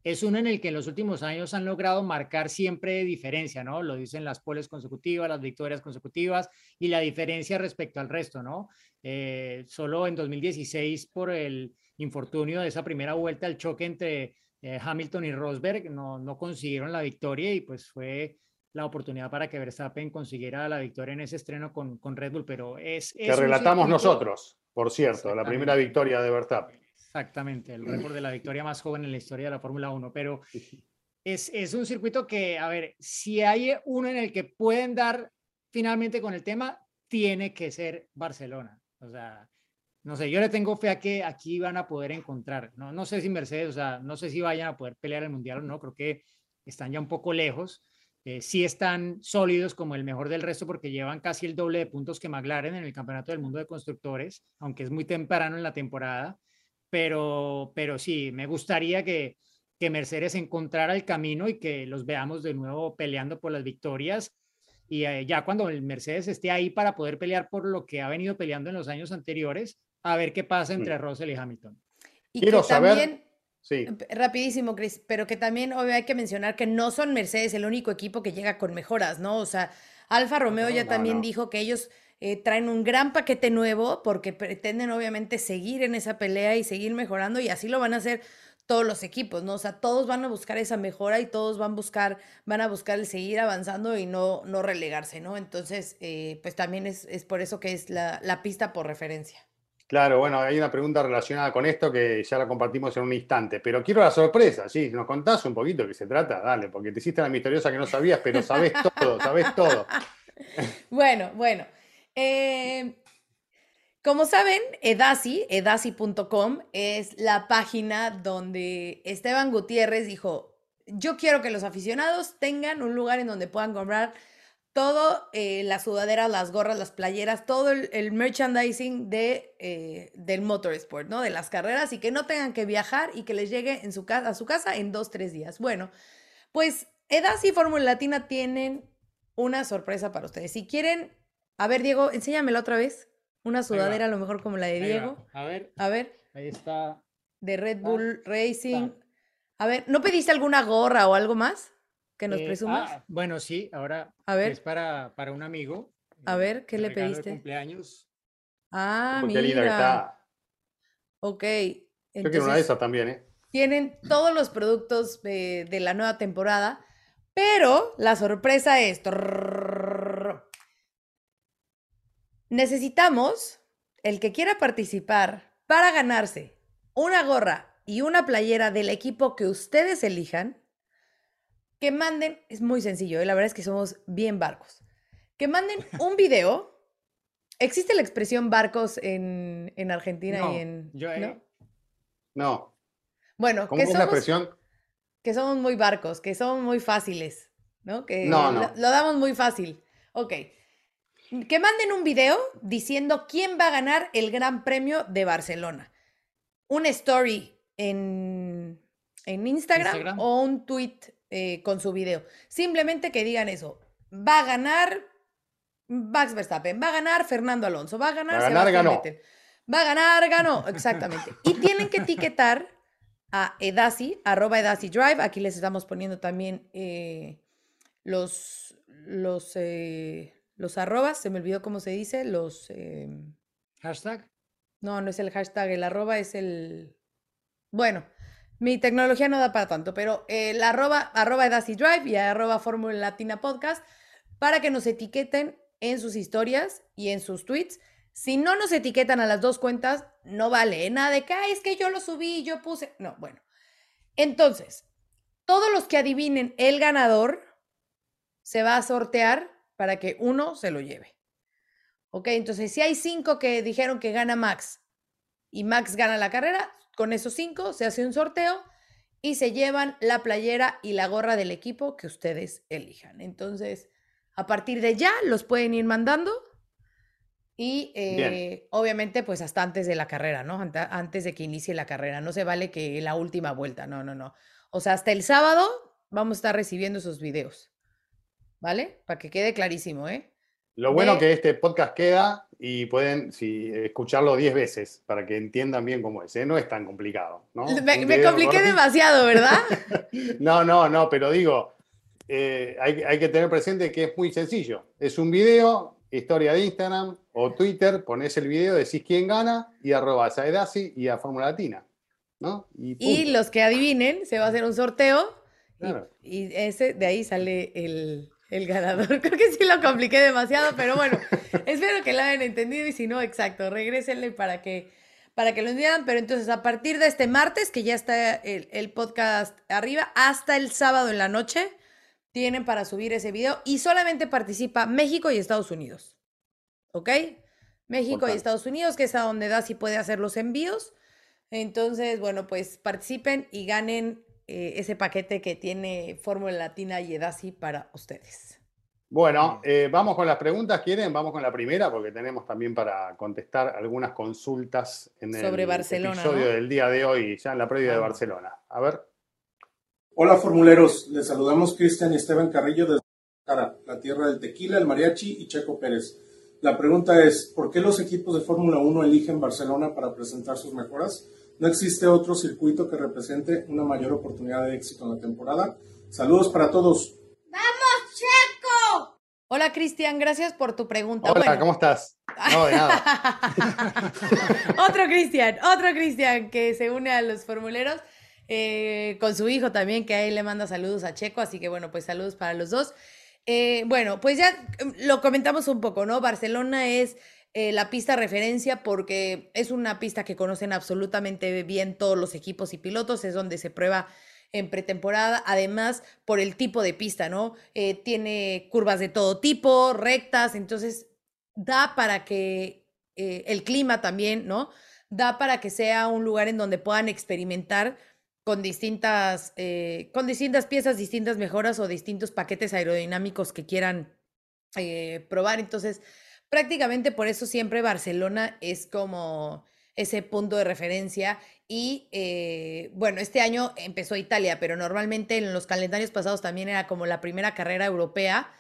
es uno en el que en los últimos años han logrado marcar siempre diferencia, ¿no? Lo dicen las poles consecutivas, las victorias consecutivas y la diferencia respecto al resto, ¿no? Eh, solo en 2016 por el infortunio de esa primera vuelta, el choque entre eh, Hamilton y Rosberg no, no consiguieron la victoria y pues fue la oportunidad para que Verstappen consiguiera la victoria en ese estreno con, con Red Bull, pero es... que relatamos nosotros, por cierto, la primera victoria de Verstappen. Exactamente, el récord de la victoria más joven en la historia de la Fórmula 1, pero es, es un circuito que, a ver, si hay uno en el que pueden dar finalmente con el tema, tiene que ser Barcelona. O sea, no sé, yo le tengo fe a que aquí van a poder encontrar, no, no sé si Mercedes, o sea, no sé si vayan a poder pelear el mundial o no, creo que están ya un poco lejos, eh, sí están sólidos como el mejor del resto porque llevan casi el doble de puntos que McLaren en el Campeonato del Mundo de Constructores, aunque es muy temprano en la temporada, pero, pero sí, me gustaría que, que Mercedes encontrara el camino y que los veamos de nuevo peleando por las victorias y eh, ya cuando el Mercedes esté ahí para poder pelear por lo que ha venido peleando en los años anteriores, a ver qué pasa entre mm. Russell y Hamilton. Y Quiero saber. También, sí. Rapidísimo, Chris, pero que también obvio hay que mencionar que no son Mercedes el único equipo que llega con mejoras, ¿no? O sea, Alfa Romeo ya también dijo que ellos eh, traen un gran paquete nuevo porque pretenden obviamente seguir en esa pelea y seguir mejorando y así lo van a hacer todos los equipos, ¿no? O sea, todos van a buscar esa mejora y todos van a buscar, van a buscar el seguir avanzando y no, no relegarse, ¿no? Entonces, eh, pues también es, es, por eso que es la, la pista por referencia. Claro, bueno, hay una pregunta relacionada con esto que ya la compartimos en un instante, pero quiero la sorpresa, sí, nos contás un poquito de qué se trata, dale, porque te hiciste la misteriosa que no sabías, pero sabes todo, sabes todo. Bueno, bueno. Eh, como saben, Edasi, edasi.com, es la página donde Esteban Gutiérrez dijo, yo quiero que los aficionados tengan un lugar en donde puedan comprar todo, eh, las sudaderas, las gorras, las playeras, todo el, merchandising de, eh, del motorsport, ¿no? De las carreras y que no tengan que viajar y que les llegue en su a su casa en dos, tres días. Bueno, pues Edas y Fórmula Latina tienen una sorpresa para ustedes. Si quieren, a ver, Diego, enséñamela otra vez. Una sudadera a lo mejor como la de Diego. A ver. A ver. Ahí está. De Red Bull Racing. A ver, ¿no pediste alguna gorra o algo más? que nos eh, presumas? Ah, bueno, sí, ahora a ver. es para, para un amigo. A ver, ¿qué le pediste? De cumpleaños. Ah, mira. Qué linda que está. Ok. Yo quiero una de esas también, ¿eh? Tienen todos los productos de, de la nueva temporada, pero la sorpresa es... Necesitamos el que quiera participar para ganarse una gorra y una playera del equipo que ustedes elijan que manden, es muy sencillo, ¿eh? la verdad es que somos bien barcos, que manden un video. ¿Existe la expresión barcos en, Argentina y en... Yo, ¿no? no. Bueno, ¿Cómo es la expresión? Que somos muy barcos, que somos muy fáciles, ¿no? Que Lo, damos muy fácil. Ok. Que manden un video diciendo quién va a ganar el Gran Premio de Barcelona. Una story en, en Instagram, o un tweet eh, con su video. Simplemente que digan eso. Va a ganar Max Verstappen, va a ganar Fernando Alonso, va a ganar, va a ganar ganó. Va a ganar, ganó, exactamente. Y tienen que etiquetar a Edasi, arroba Edasi Drive. Aquí les estamos poniendo también eh, los, los, eh, los arrobas, se me olvidó cómo se dice, los... Em, ¿Hashtag? No, no es el hashtag, el arroba es el... Bueno, mi tecnología no da para tanto, pero el arroba, arroba Edasi Drive y arroba Fórmula Latina Podcast para que nos etiqueten en sus historias y en sus tweets. Si no nos etiquetan a las dos cuentas, no vale nada de que es que yo lo subí, yo puse. No, bueno. Entonces, todos los que adivinen el ganador se va a sortear para que uno se lo lleve. Ok, entonces si hay cinco que dijeron que gana Max y Max gana la carrera, con esos cinco se hace un sorteo y se llevan la playera y la gorra del equipo que ustedes elijan. Entonces, a partir de ya los pueden ir mandando y eh, obviamente pues hasta antes de la carrera, ¿no? Antes de que inicie la carrera. No se vale que la última vuelta, no, no, no. O sea, hasta el sábado vamos a estar recibiendo esos videos. ¿Vale? Para que quede clarísimo, ¿eh? Lo bueno que este podcast queda y pueden si, escucharlo 10 veces para que entiendan bien cómo es. ¿eh? No es tan complicado. ¿no? Me, compliqué demasiado, ¿verdad? no, no, no, pero digo, eh, hay, que tener presente que es muy sencillo. Es un video, historia de Instagram o Twitter, pones el video, decís quién gana y arrobas a Edasi y a Fórmula Latina. ¿no? Y, los que adivinen, se va a hacer un sorteo y, ese de ahí sale el, ganador. Creo que sí lo compliqué demasiado, pero bueno, espero que lo hayan entendido y si no, exacto, regrésenle para que, para que lo entiendan. Pero entonces, a partir de este martes, que ya está el, el podcast arriba, hasta el sábado en la noche, tienen para subir ese video y solamente participa México y Estados Unidos. ¿Ok? México y Estados Unidos, que es a donde Dasi puede hacer los envíos. Entonces, bueno, pues participen y ganen eh, ese paquete que tiene Fórmula Latina y Edasi para ustedes. Bueno, eh, vamos con las preguntas, ¿quieren? Vamos con la primera porque tenemos también para contestar algunas consultas en el episodio del día de hoy, ya en la previa de Barcelona. A ver. Hola formuleros, les saludamos Cristian y Esteban Carrillo desde la tierra del tequila, el mariachi y Checo Pérez. La pregunta es, ¿por qué los equipos de Fórmula 1 eligen Barcelona para presentar sus mejoras? ¿No existe otro circuito que represente una mayor oportunidad de éxito en la temporada? Saludos para todos. ¡Vamos, Checo! Hola Cristian, gracias por tu pregunta. Hola, ¿cómo estás? No, de nada. otro Cristian, otro Cristian que se une a los formuleros. Eh, con su hijo también, que ahí le manda saludos a Checo, así que bueno, pues saludos para los dos. Eh, bueno, pues ya em, lo comentamos un poco, ¿no? Barcelona es eh, la pista referencia porque es una pista que conocen absolutamente bien todos los equipos y pilotos, es donde se prueba en pretemporada, además por el tipo de pista, ¿no? tiene curvas de todo tipo, rectas, entonces da para que el clima también, ¿no? Da para que sea un lugar en donde puedan experimentar con distintas, eh, con distintas piezas, distintas mejoras o distintos paquetes aerodinámicos que quieran eh, probar. Entonces, prácticamente por eso siempre Barcelona es como ese punto de referencia. Y eh, bueno, este año empezó Italia, pero normalmente en los calendarios pasados también era como la primera carrera europea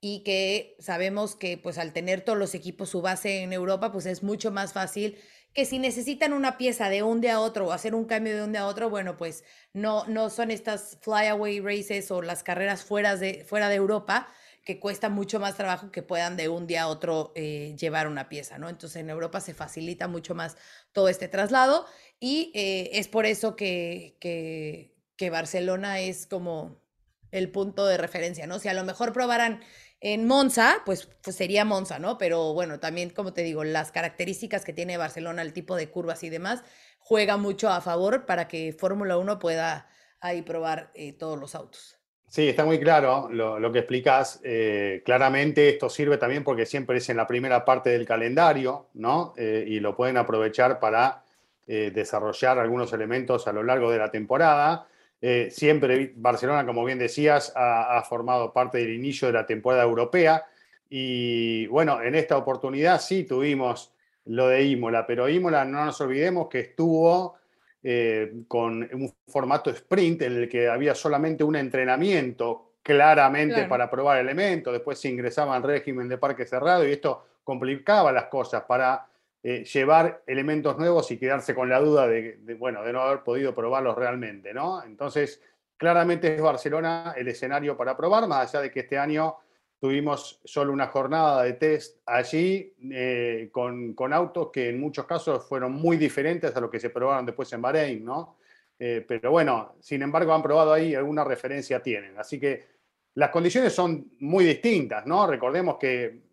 y que sabemos que pues al tener todos los equipos su base en Europa, pues es mucho más fácil que si necesitan una pieza de un día a otro o hacer un cambio de un día a otro, bueno, pues no, no son estas flyaway races o las carreras fuera de, fuera de Europa que cuesta mucho más trabajo que puedan de un día a otro eh, llevar una pieza, ¿no? Entonces en Europa se facilita mucho más todo este traslado y eh, es por eso que, que, Barcelona es como el punto de referencia, ¿no? Si a lo mejor probaran en Monza, pues, pues, sería Monza, ¿no? Pero bueno, también, como te digo, las características que tiene Barcelona, el tipo de curvas y demás, juega mucho a favor para que Fórmula 1 pueda ahí probar eh, todos los autos. Sí, está muy claro lo, que explicas. Eh, claramente esto sirve también porque siempre es en la primera parte del calendario, ¿no? Eh, y lo pueden aprovechar para desarrollar algunos elementos a lo largo de la temporada. Eh, siempre Barcelona, como bien decías, ha, formado parte del inicio de la temporada europea. Y bueno, en esta oportunidad sí tuvimos lo de Imola, pero Imola no nos olvidemos que estuvo eh, con un formato sprint en el que había solamente un entrenamiento claramente para probar elementos, después se ingresaba en régimen de parque cerrado y esto complicaba las cosas para eh, llevar elementos nuevos y quedarse con la duda de, bueno, de no haber podido probarlos realmente, ¿no? Entonces, claramente es Barcelona el escenario para probar, más allá de que este año tuvimos solo una jornada de test allí eh, con, autos que en muchos casos fueron muy diferentes a lo que se probaron después en Bahrein, ¿no? Eh, pero bueno, sin embargo han probado ahí, alguna referencia tienen. Así que las condiciones son muy distintas, ¿no? Recordemos que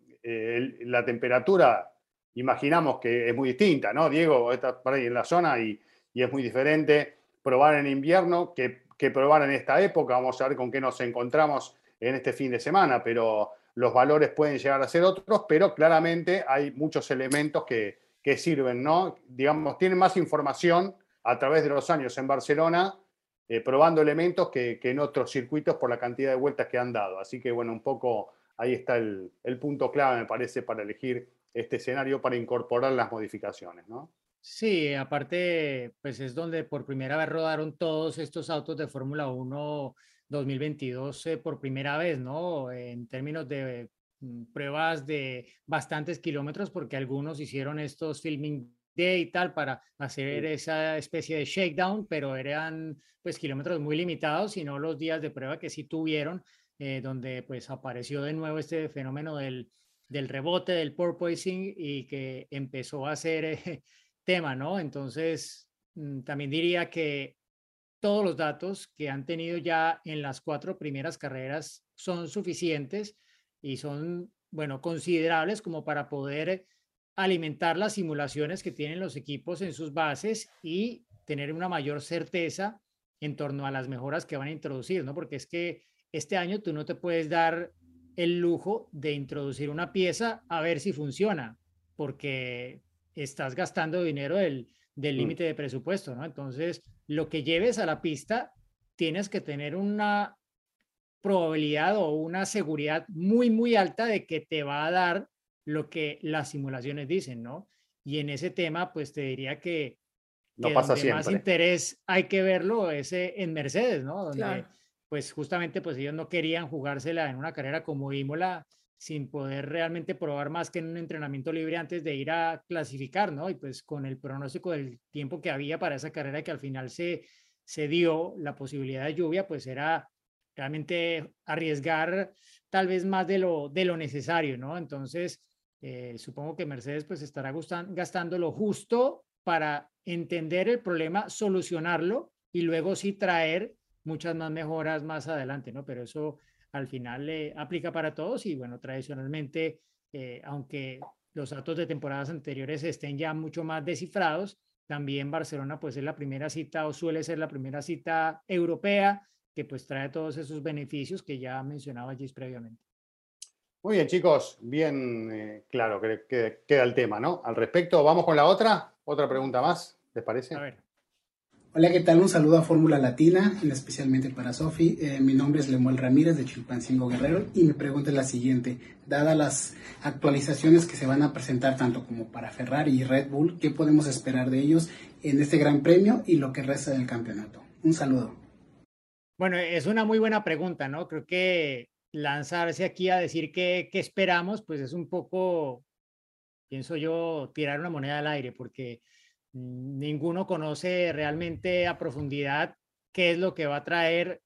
la temperatura imaginamos que es muy distinta, ¿no? Diego está por ahí en la zona y, es muy diferente probar en invierno que, que, probar en esta época. Vamos a ver con qué nos encontramos en este fin de semana, pero los valores pueden llegar a ser otros, pero claramente hay muchos elementos que, que sirven, ¿no? Digamos, tienen más información a través de los años en Barcelona, eh, probando elementos que, que, en otros circuitos por la cantidad de vueltas que han dado. Así que, bueno, un poco ahí está el, el punto clave, me parece, para elegir este escenario para incorporar las modificaciones, ¿no? Sí, aparte, pues es donde por primera vez rodaron todos estos autos de Fórmula 1 2022 eh, por primera vez, ¿no? En términos de mm, pruebas de bastantes kilómetros, porque algunos hicieron estos filming day y tal para hacer esa especie de shakedown, pero eran pues kilómetros muy limitados y no los días de prueba que sí tuvieron, eh, donde pues apareció de nuevo este fenómeno del del rebote del porpoising y que empezó a ser eh, tema, ¿no? Entonces, mm, también diría que todos los datos que han tenido ya en las cuatro primeras carreras son suficientes y son, bueno, considerables como para poder alimentar las simulaciones que tienen los equipos en sus bases y tener una mayor certeza en torno a las mejoras que van a introducir, ¿no? Porque es que este año tú no te puedes dar el lujo de introducir una pieza a ver si funciona, porque estás gastando dinero del mm. límite de presupuesto, ¿no? Entonces, lo que lleves a la pista, tienes que tener una probabilidad o una seguridad muy, muy alta de que te va a dar lo que las simulaciones dicen, ¿no? Y en ese tema, pues te diría que, no pasa donde más interés hay que verlo es en Mercedes, ¿no? Donde pues justamente pues ellos no querían jugársela en una carrera como Imola sin poder realmente probar más que en un entrenamiento libre antes de ir a clasificar, ¿no? Y pues con el pronóstico del tiempo que había para esa carrera que al final se, se dio la posibilidad de lluvia, pues era realmente arriesgar tal vez más de lo, de lo necesario, ¿no? Entonces, eh, supongo que Mercedes pues estará gastando lo justo para entender el problema, solucionarlo y luego sí traer muchas más mejoras más adelante, ¿no? Pero eso al final le aplica para todos y bueno, tradicionalmente, eh, aunque los datos de temporadas anteriores estén ya mucho más descifrados, también Barcelona pues es la primera cita o suele ser la primera cita europea que pues trae todos esos beneficios que ya mencionaba Gis previamente. Muy bien, chicos, bien eh, claro que, queda el tema, ¿no? Al respecto, vamos con la otra, otra pregunta más, ¿les parece? A ver. Hola, ¿qué tal? Un saludo a Fórmula Latina, especialmente para Sofi. Eh, mi nombre es Lemuel Ramírez de Chilpancingo Guerrero y mi pregunta es la siguiente. Dada las actualizaciones que se van a presentar tanto como para Ferrari y Red Bull, ¿qué podemos esperar de ellos en este Gran Premio y lo que resta del campeonato? Un saludo. Bueno, es una muy buena pregunta, ¿no? Creo que lanzarse aquí a decir qué esperamos, pues es un poco, pienso yo, tirar una moneda al aire, porque ninguno conoce realmente a profundidad qué es lo que va a traer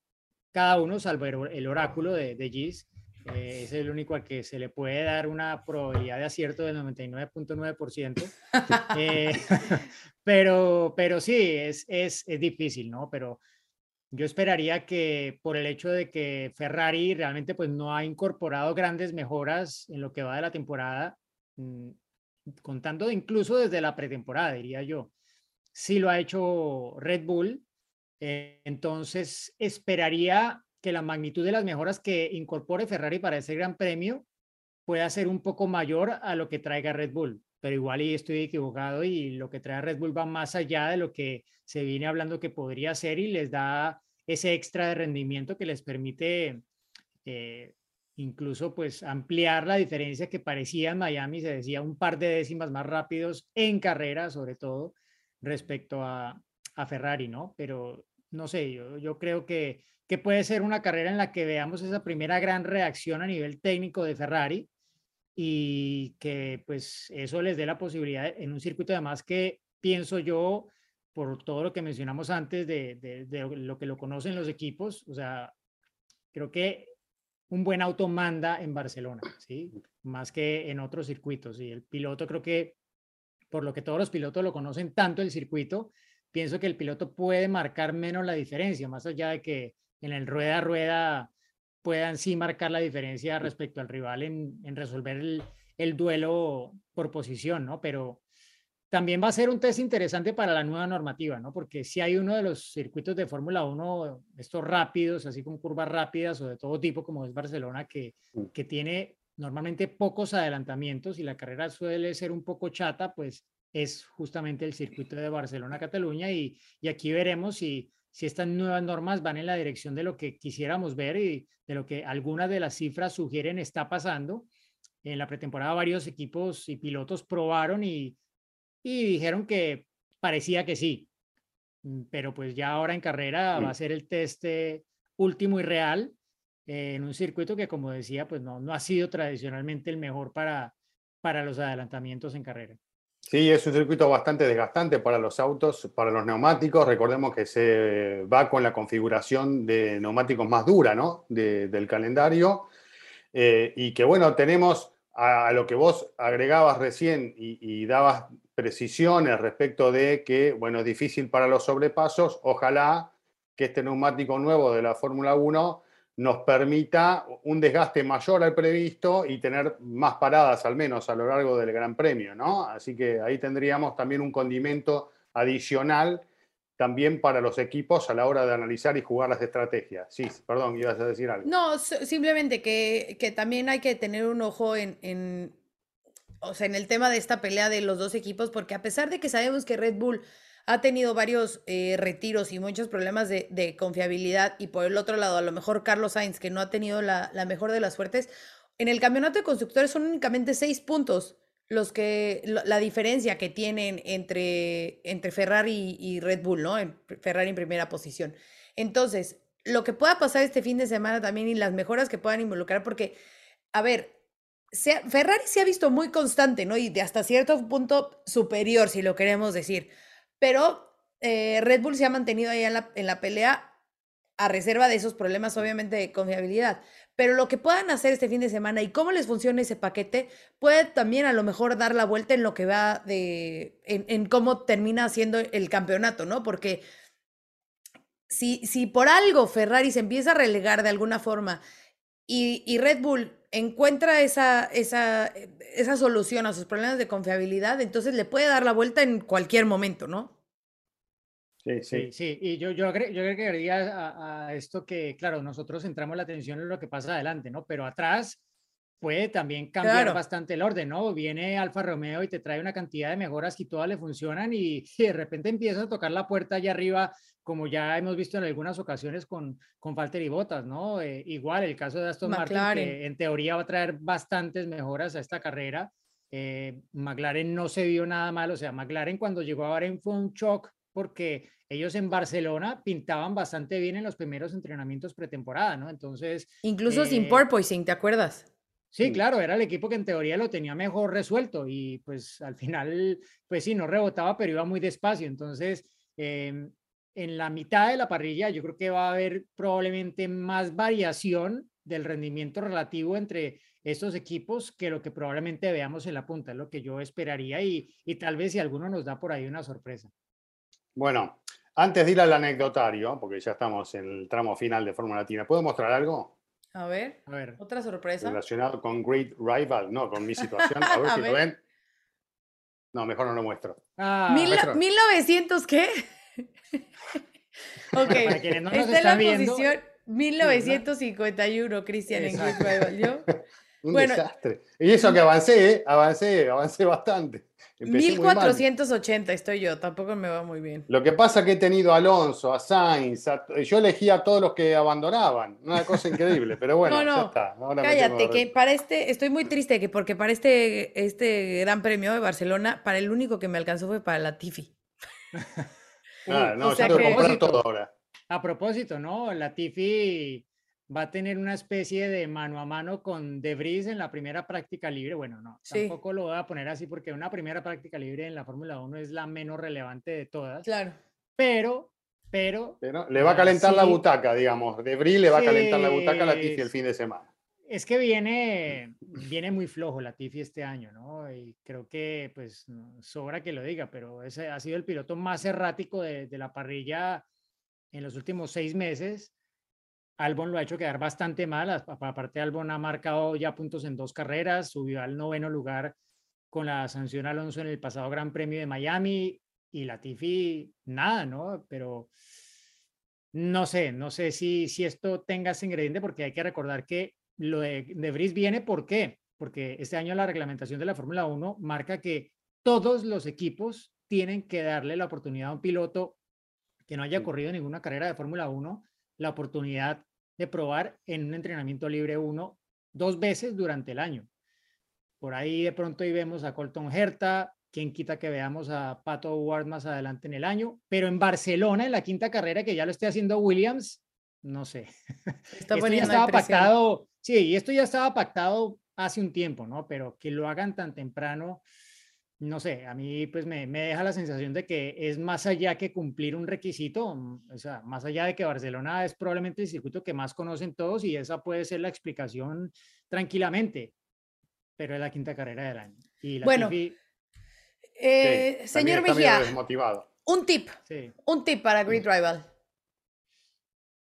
cada uno, salvo el oráculo de, de Gis. Eh, es el único al que se le puede dar una probabilidad de acierto del 99.9%. eh, pero, pero sí, es, es, es difícil, ¿no? Pero yo esperaría que por el hecho de que Ferrari realmente pues no ha incorporado grandes mejoras en lo que va de la temporada, mm, contando incluso desde la pretemporada, diría yo. Si lo ha hecho Red Bull, eh, entonces esperaría que la magnitud de las mejoras que incorpore Ferrari para ese gran premio pueda ser un poco mayor a lo que traiga Red Bull. Pero igual y estoy equivocado y lo que trae Red Bull va más allá de lo que se viene hablando que podría ser y les da ese extra de rendimiento que les permite eh, incluso pues ampliar la diferencia que parecía en Miami, se decía un par de décimas más rápidos en carrera, sobre todo respecto a, a Ferrari, ¿no? Pero no sé, yo, yo creo que, que puede ser una carrera en la que veamos esa primera gran reacción a nivel técnico de Ferrari y que pues eso les dé la posibilidad en un circuito además que pienso yo, por todo lo que mencionamos antes de, de, de lo que lo conocen los equipos, o sea, creo que un buen auto manda en Barcelona, ¿sí? Más que en otros circuitos. Y el piloto creo que, por lo que todos los pilotos lo conocen tanto el circuito, pienso que el piloto puede marcar menos la diferencia, más allá de que en el rueda a rueda puedan sí marcar la diferencia respecto al rival en, en resolver el, el, duelo por posición, ¿no? Pero también va a ser un test interesante para la nueva normativa, ¿no? Porque si hay uno de los circuitos de Fórmula 1, estos rápidos, así con curvas rápidas o de todo tipo, como es Barcelona, que, mm. que tiene normalmente pocos adelantamientos y la carrera suele ser un poco chata, pues es justamente el circuito de Barcelona-Cataluña y, y, aquí veremos si, si estas nuevas normas van en la dirección de lo que quisiéramos ver y de lo que algunas de las cifras sugieren está pasando. En la pretemporada varios equipos y pilotos probaron y y dijeron que parecía que sí, mm, pero pues ya ahora en carrera va a ser el test último y real eh, en un circuito que como decía pues no, no ha sido tradicionalmente el mejor para, para los adelantamientos en carrera. Sí, es un circuito bastante desgastante para los autos, para los neumáticos. Recordemos que se va con la configuración de neumáticos más dura ¿no? De, del calendario. Eh, y que bueno, tenemos a, lo que vos agregabas recién y, y dabas precisiones respecto de que, bueno, es difícil para los sobrepasos. Ojalá que este neumático nuevo de la Fórmula 1 nos permita un desgaste mayor al previsto y tener más paradas al menos a lo largo del Gran Premio, ¿no? Así que ahí tendríamos también un condimento adicional también para los equipos a la hora de analizar y jugar las estrategias. Sí, perdón, ibas a decir algo. No, simplemente que, que también hay que tener un ojo en, en, o sea, en el tema de esta pelea de los dos equipos, porque a pesar de que sabemos que Red Bull ha tenido varios eh, retiros y muchos problemas de, de, confiabilidad, y por el otro lado, a lo mejor Carlos Sainz, que no ha tenido la, la, mejor de las suertes, en el campeonato de constructores son únicamente seis puntos los que la diferencia que tienen entre, entre Ferrari y Red Bull, ¿no? Ferrari en primera posición. Entonces, lo que pueda pasar este fin de semana también y las mejoras que puedan involucrar, porque, a ver, Ferrari se ha visto muy constante, ¿no? Y de hasta cierto punto superior, si lo queremos decir. Pero eh, Red Bull se ha mantenido ahí en la, en la pelea a reserva de esos problemas, obviamente, de confiabilidad. Pero lo que puedan hacer este fin de semana y cómo les funciona ese paquete puede también a lo mejor dar la vuelta en lo que va de, en, en cómo termina siendo el campeonato, ¿no? Porque si, si por algo Ferrari se empieza a relegar de alguna forma y, y Red Bull encuentra esa, esa, esa solución a sus problemas de confiabilidad, entonces le puede dar la vuelta en cualquier momento, ¿no? Sí, sí, sí. Y yo, yo, yo agregaría a, a, esto que, claro, nosotros centramos la atención en lo que pasa adelante, ¿no? Pero atrás puede también cambiar claro. bastante el orden, ¿no? Viene Alfa Romeo y te trae una cantidad de mejoras y todas le funcionan y, y de repente empieza a tocar la puerta allá arriba como ya hemos visto en algunas ocasiones con, con Falter y Botas, ¿no? Eh, igual el caso de Aston McLaren. Martin, que en teoría va a traer bastantes mejoras a esta carrera. Eh, McLaren no se vio nada mal, o sea, McLaren cuando llegó a Bahrein fue un shock porque ellos en Barcelona pintaban bastante bien en los primeros entrenamientos pretemporada, ¿no? Entonces... Incluso eh, sin porpoising, ¿te acuerdas? Sí, claro, era el equipo que en teoría lo tenía mejor resuelto y pues al final, pues sí, no rebotaba, pero iba muy despacio. Entonces, eh, en la mitad de la parrilla yo creo que va a haber probablemente más variación del rendimiento relativo entre estos equipos que lo que probablemente veamos en la punta, es lo que yo esperaría y, y tal vez si alguno nos da por ahí una sorpresa. Bueno, antes de ir al anecdotario, porque ya estamos en el tramo final de Fórmula Latina, ¿puedo mostrar algo? A ver, a ver, otra sorpresa. Relacionado con Great Rival, no, con mi situación. A ver a si ver. lo ven. No, mejor no lo muestro. Ah, Mil, ¿1900 qué? ok, Para quienes no nos está en la viendo, posición 1951, Cristian, en Good Un bueno, desastre. Y eso que avancé, ¿eh? avancé, avancé bastante. Empecé muy mal. 1480 estoy yo, tampoco me va muy bien. Lo que pasa es que he tenido a Alonso, a Sainz, a- yo elegí a todos los que abandonaban. Una cosa increíble, pero bueno, No, no, ya está. Ahora Cállate, que para este, estoy muy triste que porque para este, este gran premio de Barcelona, para el único que me alcanzó fue para la Tifi. Ah, no, o sea yo tengo que- comprar todo ahora. A propósito, ¿no? La Tifi va a tener una especie de mano a mano con De Vries en la primera práctica libre. Bueno, no, Sí. tampoco lo voy a poner así porque una primera práctica libre en la Fórmula 1 es la menos relevante de todas. Claro. Pero, pero, Pero le va a calentar la sí. butaca, digamos. De Brie le va a calentar la butaca a la Sí, Tifi el fin de semana. es que viene, viene muy flojo la Tifi este año, ¿no? Y creo que, pues, sobra que lo diga, pero ese ha sido el piloto más errático de, de la parrilla en los últimos seis meses. Albon lo ha hecho quedar bastante mal. Aparte, Albon ha marcado ya puntos en dos carreras, subió al noveno lugar con la sanción Alonso en el pasado Gran Premio de Miami y la Tifi, nada, ¿no? Pero no sé, no sé si, si esto tenga ese ingrediente porque hay que recordar que lo de, de Vries viene, ¿por qué? Porque este año la reglamentación de la Fórmula 1 marca que todos los equipos tienen que darle la oportunidad a un piloto que no haya corrido ninguna carrera de Fórmula 1, la oportunidad de probar en un entrenamiento libre 1 dos veces durante el año. Por ahí de pronto ahí vemos a Colton Herta, quien quita que veamos a Pato Ward más adelante en el año, pero en Barcelona, en la quinta carrera, que ya lo esté haciendo Williams, no sé. Está Esto ya estaba pactado, sí, y esto ya estaba pactado hace un tiempo, ¿no? Pero que lo hagan tan temprano, no sé, a mí pues me, me deja la sensación de que es más allá que cumplir un requisito, mm, o sea, más allá de que Barcelona es probablemente el circuito que más conocen todos y esa puede ser la explicación tranquilamente, pero es la quinta carrera del año. Y la Bueno, Tifi, Eh, Sí, señor Mejía, desmotivado. un tip, sí, un tip para Grid Rival.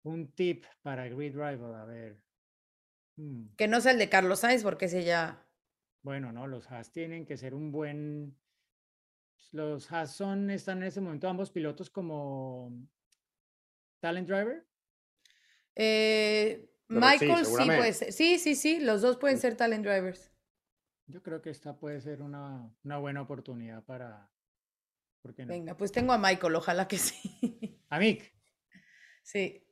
un tip para Grid Rival, a ver. Mm. Que no sea el de Carlos Sainz, porque ese ya. Bueno, no, los Haas tienen que ser un buen. Los Haas son, están en ese momento ambos pilotos como talent driver. Eh, sí, Michael sí, seguramente. puede ser. Sí, sí, sí, los dos pueden ser talent drivers. Yo creo que esta puede ser una, una buena oportunidad para. ¿Por qué no? Venga, pues tengo a Michael, ojalá que sí. A Mick. Sí.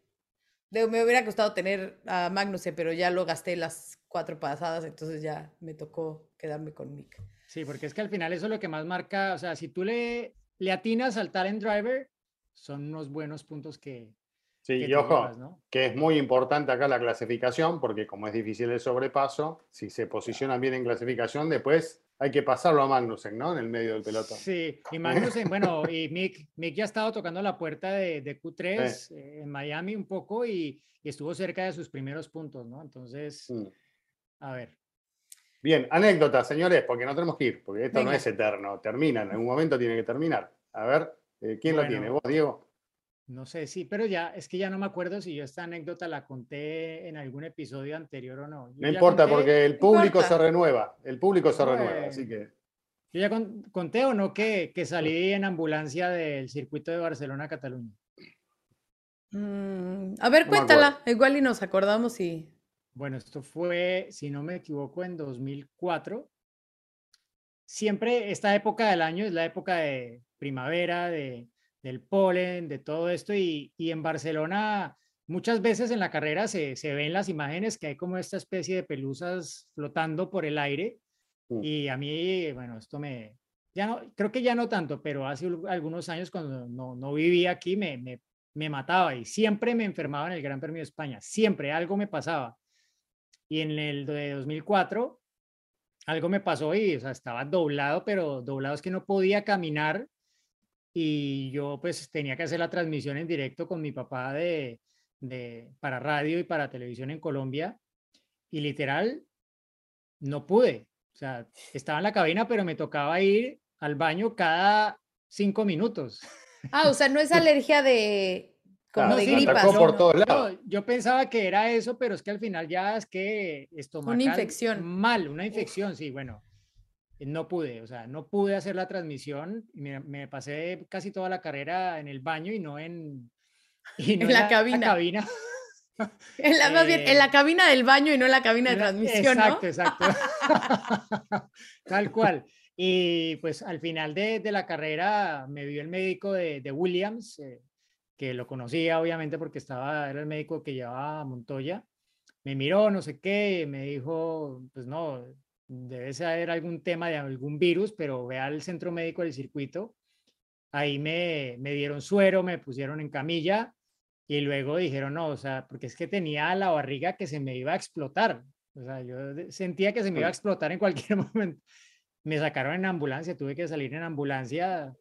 De- me hubiera gustado tener a Magnussen, pero ya lo gasté las cuatro pasadas, entonces ya me tocó quedarme con Mick. Sí, porque es que al final eso es lo que más marca. O sea, si tú le, le atinas al talent driver, son unos buenos puntos que. Sí, que y ojo, llevas, ¿no? que es muy importante acá la clasificación, porque como es difícil el sobrepaso, si se posicionan bien en clasificación, después hay que pasarlo a Magnussen, ¿no? En el medio del pelotón. Sí, y Magnussen, bueno, y Mick, Mick ya ha estado tocando la puerta de, de Q3 eh, en Miami un poco y, y estuvo cerca de sus primeros puntos, ¿no? Entonces, Mm. A ver. Bien, anécdotas, señores, porque no tenemos que ir, porque esto no es eterno, termina, en algún momento tiene que terminar. A ver, eh, ¿quién lo Bueno. tiene? ¿Vos, Diego? No sé, sí, pero ya, es que ya no me acuerdo si yo esta anécdota la conté en algún episodio anterior o no. Yo No importa, conté- porque el público se renueva, el público se renueva, así que... Yo ya con- conté o no que, que salí en ambulancia del circuito de Barcelona a Cataluña. Mm, a ver, No cuéntala, igual y nos acordamos y. Bueno, esto fue, si no me equivoco, en 2004. Siempre esta época del año es la época de primavera, de, del polen, de todo esto. Y, y en Barcelona, muchas veces en la carrera se, se ven las imágenes que hay como esta especie de pelusas flotando por el aire. Mm. Y a mí, bueno, esto me, ya no, creo que ya no tanto, pero hace algunos años cuando no, no vivía aquí me, me, me mataba y siempre me enfermaba en el Gran Premio de España, siempre algo me pasaba. Y en el de 2004 algo me pasó y o sea, estaba doblado, pero doblado es que no podía caminar y yo pues tenía que hacer la transmisión en directo con mi papá de, de para radio y para televisión en Colombia y literal no pude. O sea, estaba en la cabina, pero me tocaba ir al baño cada cinco minutos. Ah, o sea, no es alergia de. Como Claro, de sí, gripas. atacó ¿no? por todos No, lados. yo pensaba que era eso, pero es que al final ya es que estomacal. infección. Mal, una infección, sí, bueno. No pude, o sea, no pude hacer la transmisión. Me, me pasé casi toda la carrera en el baño y no en, y no En la cabina. cabina. En la, más bien, en la Eh, cabina del baño y no en la cabina de transmisión, exacto, ¿no? exacto. Tal cual. Y pues al final de, de la carrera me vio el médico de, de Williams, eh, que lo conocía obviamente porque estaba, era el médico que llevaba a Montoya. Me miró, no sé qué, me dijo, pues no, debe ser algún tema de algún virus, pero ve al centro médico del circuito. Ahí me, me dieron suero, me pusieron en camilla y luego dijeron, no, o sea, porque es que tenía la barriga que se me iba a explotar. O sea, yo sentía que se me iba a explotar en cualquier momento. Me sacaron en ambulancia, tuve que salir en ambulancia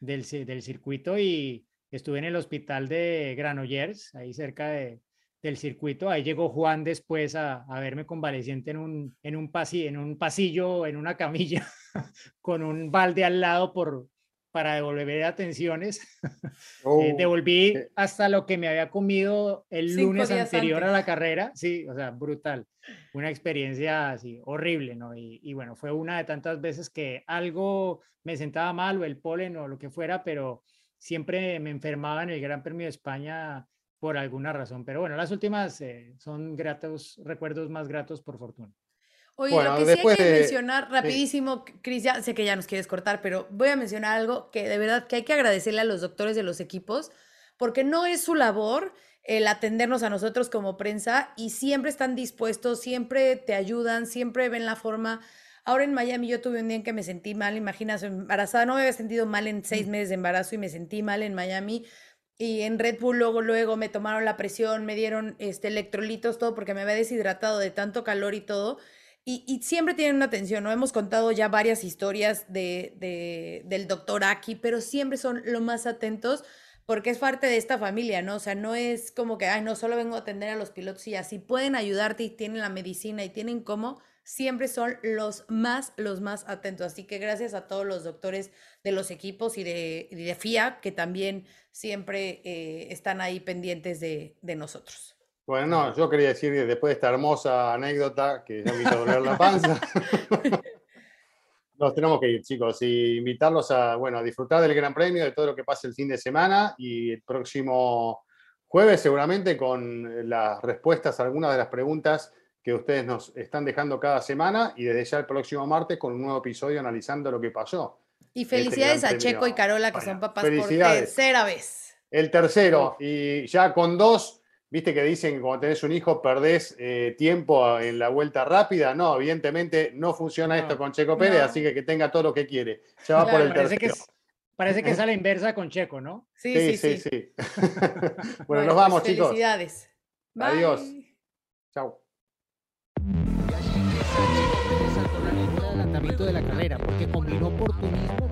del, del circuito y estuve en el hospital de Granollers, ahí cerca de, del circuito. Ahí llegó Juan después a, a verme convaleciente en un, en, un pasillo, en un pasillo, en una camilla, con un balde al lado por, para devolver atenciones. Eh, devolví hasta lo que me había comido el lunes anterior a la carrera. Sí, o sea, brutal. Una experiencia así horrible, ¿no? Y, y, bueno, fue una de tantas veces que algo me sentaba mal o el polen o lo que fuera, pero siempre me enfermaba en el Gran Premio de España por alguna razón. Pero bueno, las últimas eh, son gratos, recuerdos más gratos por fortuna. Oye, lo que sí hay que mencionar rapidísimo, Cris, ya sé que ya nos quieres cortar, pero voy a mencionar algo que de verdad que hay que agradecerle a los doctores de los equipos, porque no es su labor el atendernos a nosotros como prensa y siempre están dispuestos, siempre te ayudan, siempre ven la forma. Ahora en Miami yo tuve un día en que me sentí mal, imaginas, embarazada, no me había sentido mal en seis meses de embarazo y me sentí mal en Miami. Y en Red Bull luego, luego me tomaron la presión, me dieron este, electrolitos, todo porque me había deshidratado de tanto calor y todo. Y, siempre tienen una atención, ¿no? Hemos contado ya varias historias de, del doctor Aki, pero siempre son lo más atentos porque es parte de esta familia, ¿no? O sea, no es como que, ay, no, solo vengo a atender a los pilotos y así pueden ayudarte y tienen la medicina y tienen cómo, siempre son los más, los más atentos. Así que gracias a todos los doctores de los equipos y de, de FIA que también siempre eh, están ahí pendientes de, de nosotros. Bueno, no, yo quería decir que después de esta hermosa anécdota que ya me hizo doler la panza, nos tenemos que ir, chicos, y invitarlos a, bueno, a disfrutar del Gran Premio, de todo lo que pase el fin de semana y el próximo jueves seguramente con las respuestas a algunas de las preguntas que ustedes nos están dejando cada semana y desde ya el próximo martes con un nuevo episodio analizando lo que pasó. Y este felicidades a Checo y Carola que son papás por tercera vez. El tercero, y ya con dos Viste que dicen que cuando tenés un hijo perdés eh, tiempo en la vuelta rápida. No, evidentemente no funciona esto con Checo Pérez, así que que tenga todo lo que quiere. Ya va por el parece tercero. Que parece que es a la inversa con Checo, ¿no? Sí, sí, sí. sí, bueno, bueno, nos vamos, pues, chicos. Felicidades. Bye. Adiós. Chao. De la carrera porque combinó oportunismo con la habilidad. entusiasmo del equipo tras